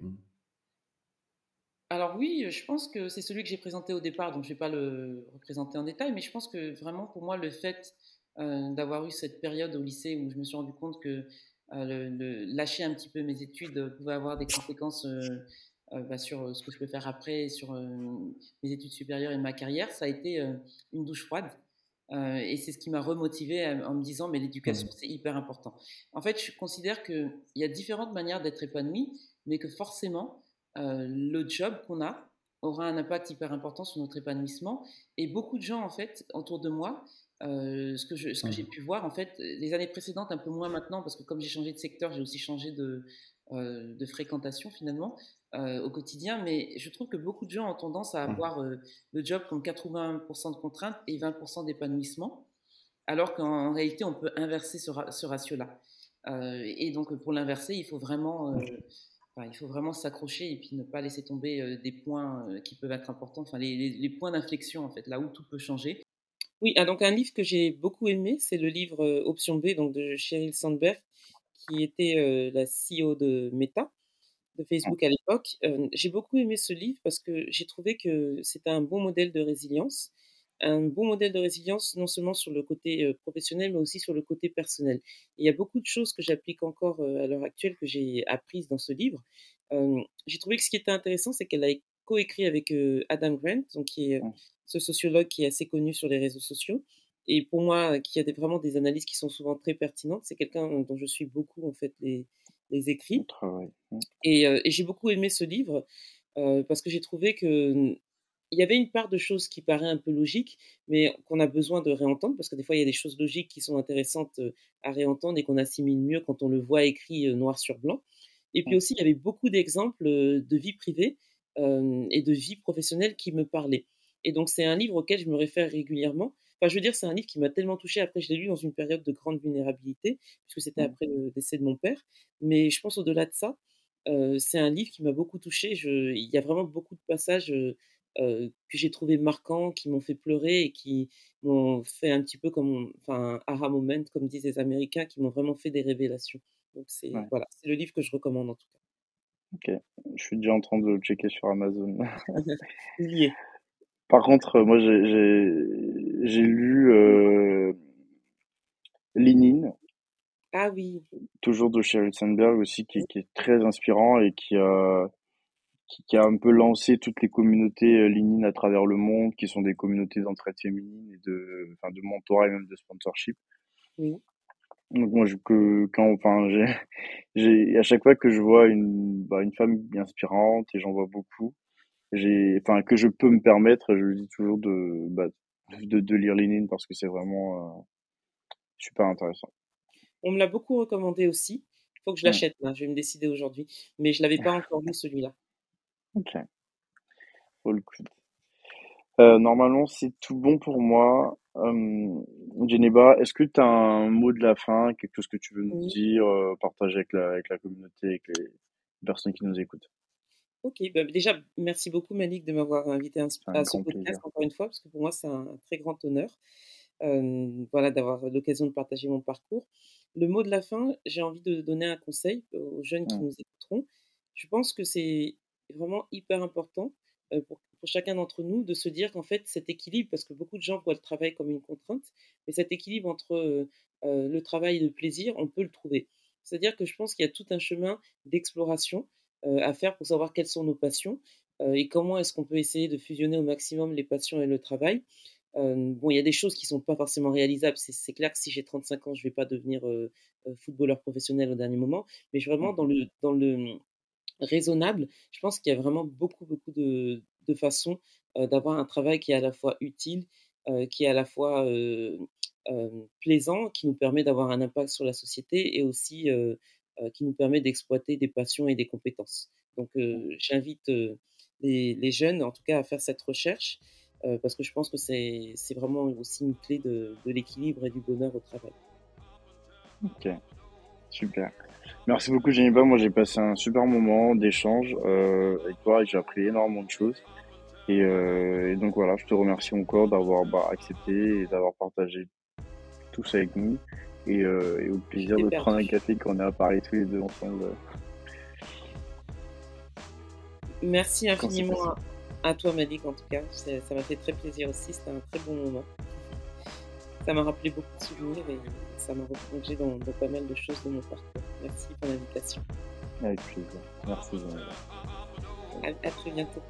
alors oui, je pense que c'est celui que j'ai présenté au départ, donc je ne vais pas le représenter en détail, mais je pense que vraiment pour moi le fait euh, d'avoir eu cette période au lycée où je me suis rendu compte que euh, lâcher un petit peu mes études pouvait avoir des conséquences euh, bah, sur ce que je peux faire après, sur mes études supérieures et ma carrière, ça a été une douche froide. Et c'est ce qui m'a remotivé en me disant mais l'éducation mmh. c'est hyper important. En fait, je considère qu'il y a différentes manières d'être épanoui, mais que forcément euh, le job qu'on a aura un impact hyper important sur notre épanouissement. Et beaucoup de gens, en fait, autour de moi, euh, ce que j'ai mmh. pu voir, en fait, les années précédentes, un peu moins maintenant, parce que comme j'ai changé de secteur, j'ai aussi changé de, euh, de fréquentation finalement au quotidien. Mais je trouve que beaucoup de gens ont tendance à mmh. avoir le job comme 80% de contraintes et 20% d'épanouissement, alors qu'en réalité, on peut inverser ce, ce ratio-là. et donc, pour l'inverser, il faut vraiment il faut vraiment s'accrocher et puis ne pas laisser tomber euh, des points euh, qui peuvent être importants, enfin les, points d'inflexion en fait, là où tout peut changer. Oui, ah, donc un livre que j'ai beaucoup aimé, c'est le livre euh, Option B donc de Sheryl Sandberg, qui était la CEO de Meta, de Facebook à l'époque. j'ai beaucoup aimé ce livre parce que j'ai trouvé que c'était un bon modèle de résilience un bon modèle de résilience, non seulement sur le côté professionnel, mais aussi sur le côté personnel. il y a beaucoup de choses que j'applique encore à l'heure actuelle, que j'ai apprises dans ce livre. j'ai trouvé que ce qui était intéressant, c'est qu'elle a coécrit avec Adam Grant, donc qui est ce sociologue qui est assez connu sur les réseaux sociaux. Et pour moi, qui a des, vraiment des analyses qui sont souvent très pertinentes, c'est quelqu'un dont je suis beaucoup en fait les, les écrits. Et, et j'ai beaucoup aimé ce livre parce que j'ai trouvé que il y avait une part de choses qui paraît un peu logique, mais qu'on a besoin de réentendre, parce que des fois, il y a des choses logiques qui sont intéressantes à réentendre et qu'on assimile mieux quand on le voit écrit noir sur blanc. Et puis aussi, il y avait beaucoup d'exemples de vie privée et de vie professionnelle qui me parlaient. Et donc, c'est un livre auquel je me réfère régulièrement. Enfin, je veux dire, c'est un livre qui m'a tellement touché. Après, je l'ai lu dans une période de grande vulnérabilité, puisque c'était après le décès de mon père. Mais je pense au-delà de ça, c'est un livre qui m'a beaucoup touché. il y a vraiment beaucoup de passages que j'ai trouvé marquants, qui m'ont fait pleurer et qui m'ont fait un petit peu comme, enfin, aha moment, comme disent les Américains, qui m'ont vraiment fait des révélations. Donc c'est voilà, c'est le livre que je recommande en tout cas. Ok, je suis déjà en train de le checker sur Amazon. [laughs] Par contre, moi j'ai lu euh, Lénine. Ah oui. Toujours de Sheryl Sandberg aussi, qui, qui, est très inspirant et qui a qui, a un peu lancé toutes les communautés euh, Linine à travers le monde, qui sont des communautés d'entraide féminine et de, enfin, de mentorat et même de sponsorship. Oui. Donc moi, je, que, quand, enfin, [laughs] j'ai, j'ai, à chaque fois que je vois une, bah, une femme inspirante et j'en vois beaucoup, j'ai, enfin, que je peux me permettre, je dis toujours de, bah, de, de lire Lénine parce que c'est vraiment euh, super intéressant. On me l'a beaucoup recommandé aussi. Il faut que je l'achète là. Je vais me décider aujourd'hui, mais je l'avais pas encore lu celui-là. [laughs] Ok. All good. Euh, normalement, c'est tout bon pour moi. Euh, Geneba, est-ce que tu as un mot de la fin, quelque chose que tu veux nous Oui. dire, euh, partager avec la, avec la communauté, avec les personnes qui nous écoutent? Ok, bah, déjà, merci beaucoup Malik de m'avoir invité à, ce- à podcast plaisir. encore une fois, parce que pour moi c'est un très grand honneur, euh, voilà, d'avoir l'occasion de partager mon parcours. Le mot de la fin, j'ai envie de donner un conseil aux jeunes qui Mm. nous écouteront. Je pense que c'est vraiment hyper important euh, pour, pour chacun d'entre nous de se dire qu'en fait cet équilibre, parce que beaucoup de gens voient le travail comme une contrainte, mais cet équilibre entre euh, euh, le travail et le plaisir, on peut le trouver. C'est-à-dire que je pense qu'il y a tout un chemin d'exploration euh, à faire pour savoir quelles sont nos passions euh, et comment est-ce qu'on peut essayer de fusionner au maximum les passions et le travail. Euh, bon, il y a des choses qui sont pas forcément réalisables. C'est, clair que si j'ai 35 ans, je vais pas devenir euh, euh, footballeur professionnel au dernier moment, mais vraiment dans le dans le raisonnable, je pense qu'il y a vraiment beaucoup beaucoup de, de façons euh, d'avoir un travail qui est à la fois utile, euh, qui est à la fois euh, euh, plaisant, qui nous permet d'avoir un impact sur la société et aussi euh, euh, qui nous permet d'exploiter des passions et des compétences. Donc euh, j'invite euh, les, les jeunes en tout cas à faire cette recherche euh, parce que je pense que c'est vraiment aussi une clé de, de l'équilibre et du bonheur au travail. Ok, super. Merci beaucoup, Geneva. Moi, j'ai passé un super moment d'échange euh, avec toi et j'ai appris énormément de choses. Et, euh, et donc voilà, je te remercie encore d'avoir bah, accepté et d'avoir partagé tout ça avec nous. Et, euh, et au plaisir de prendre un café quand on à Paris tous les deux ensemble. Merci infiniment à, à toi Malik en tout cas, ça m'a fait très plaisir aussi, c'était un très bon moment. Ça m'a rappelé beaucoup de souvenirs et ça m'a replongé dans, dans pas mal de choses de mon parcours. Merci pour l'invitation. Avec plaisir. Merci. À, à très bientôt.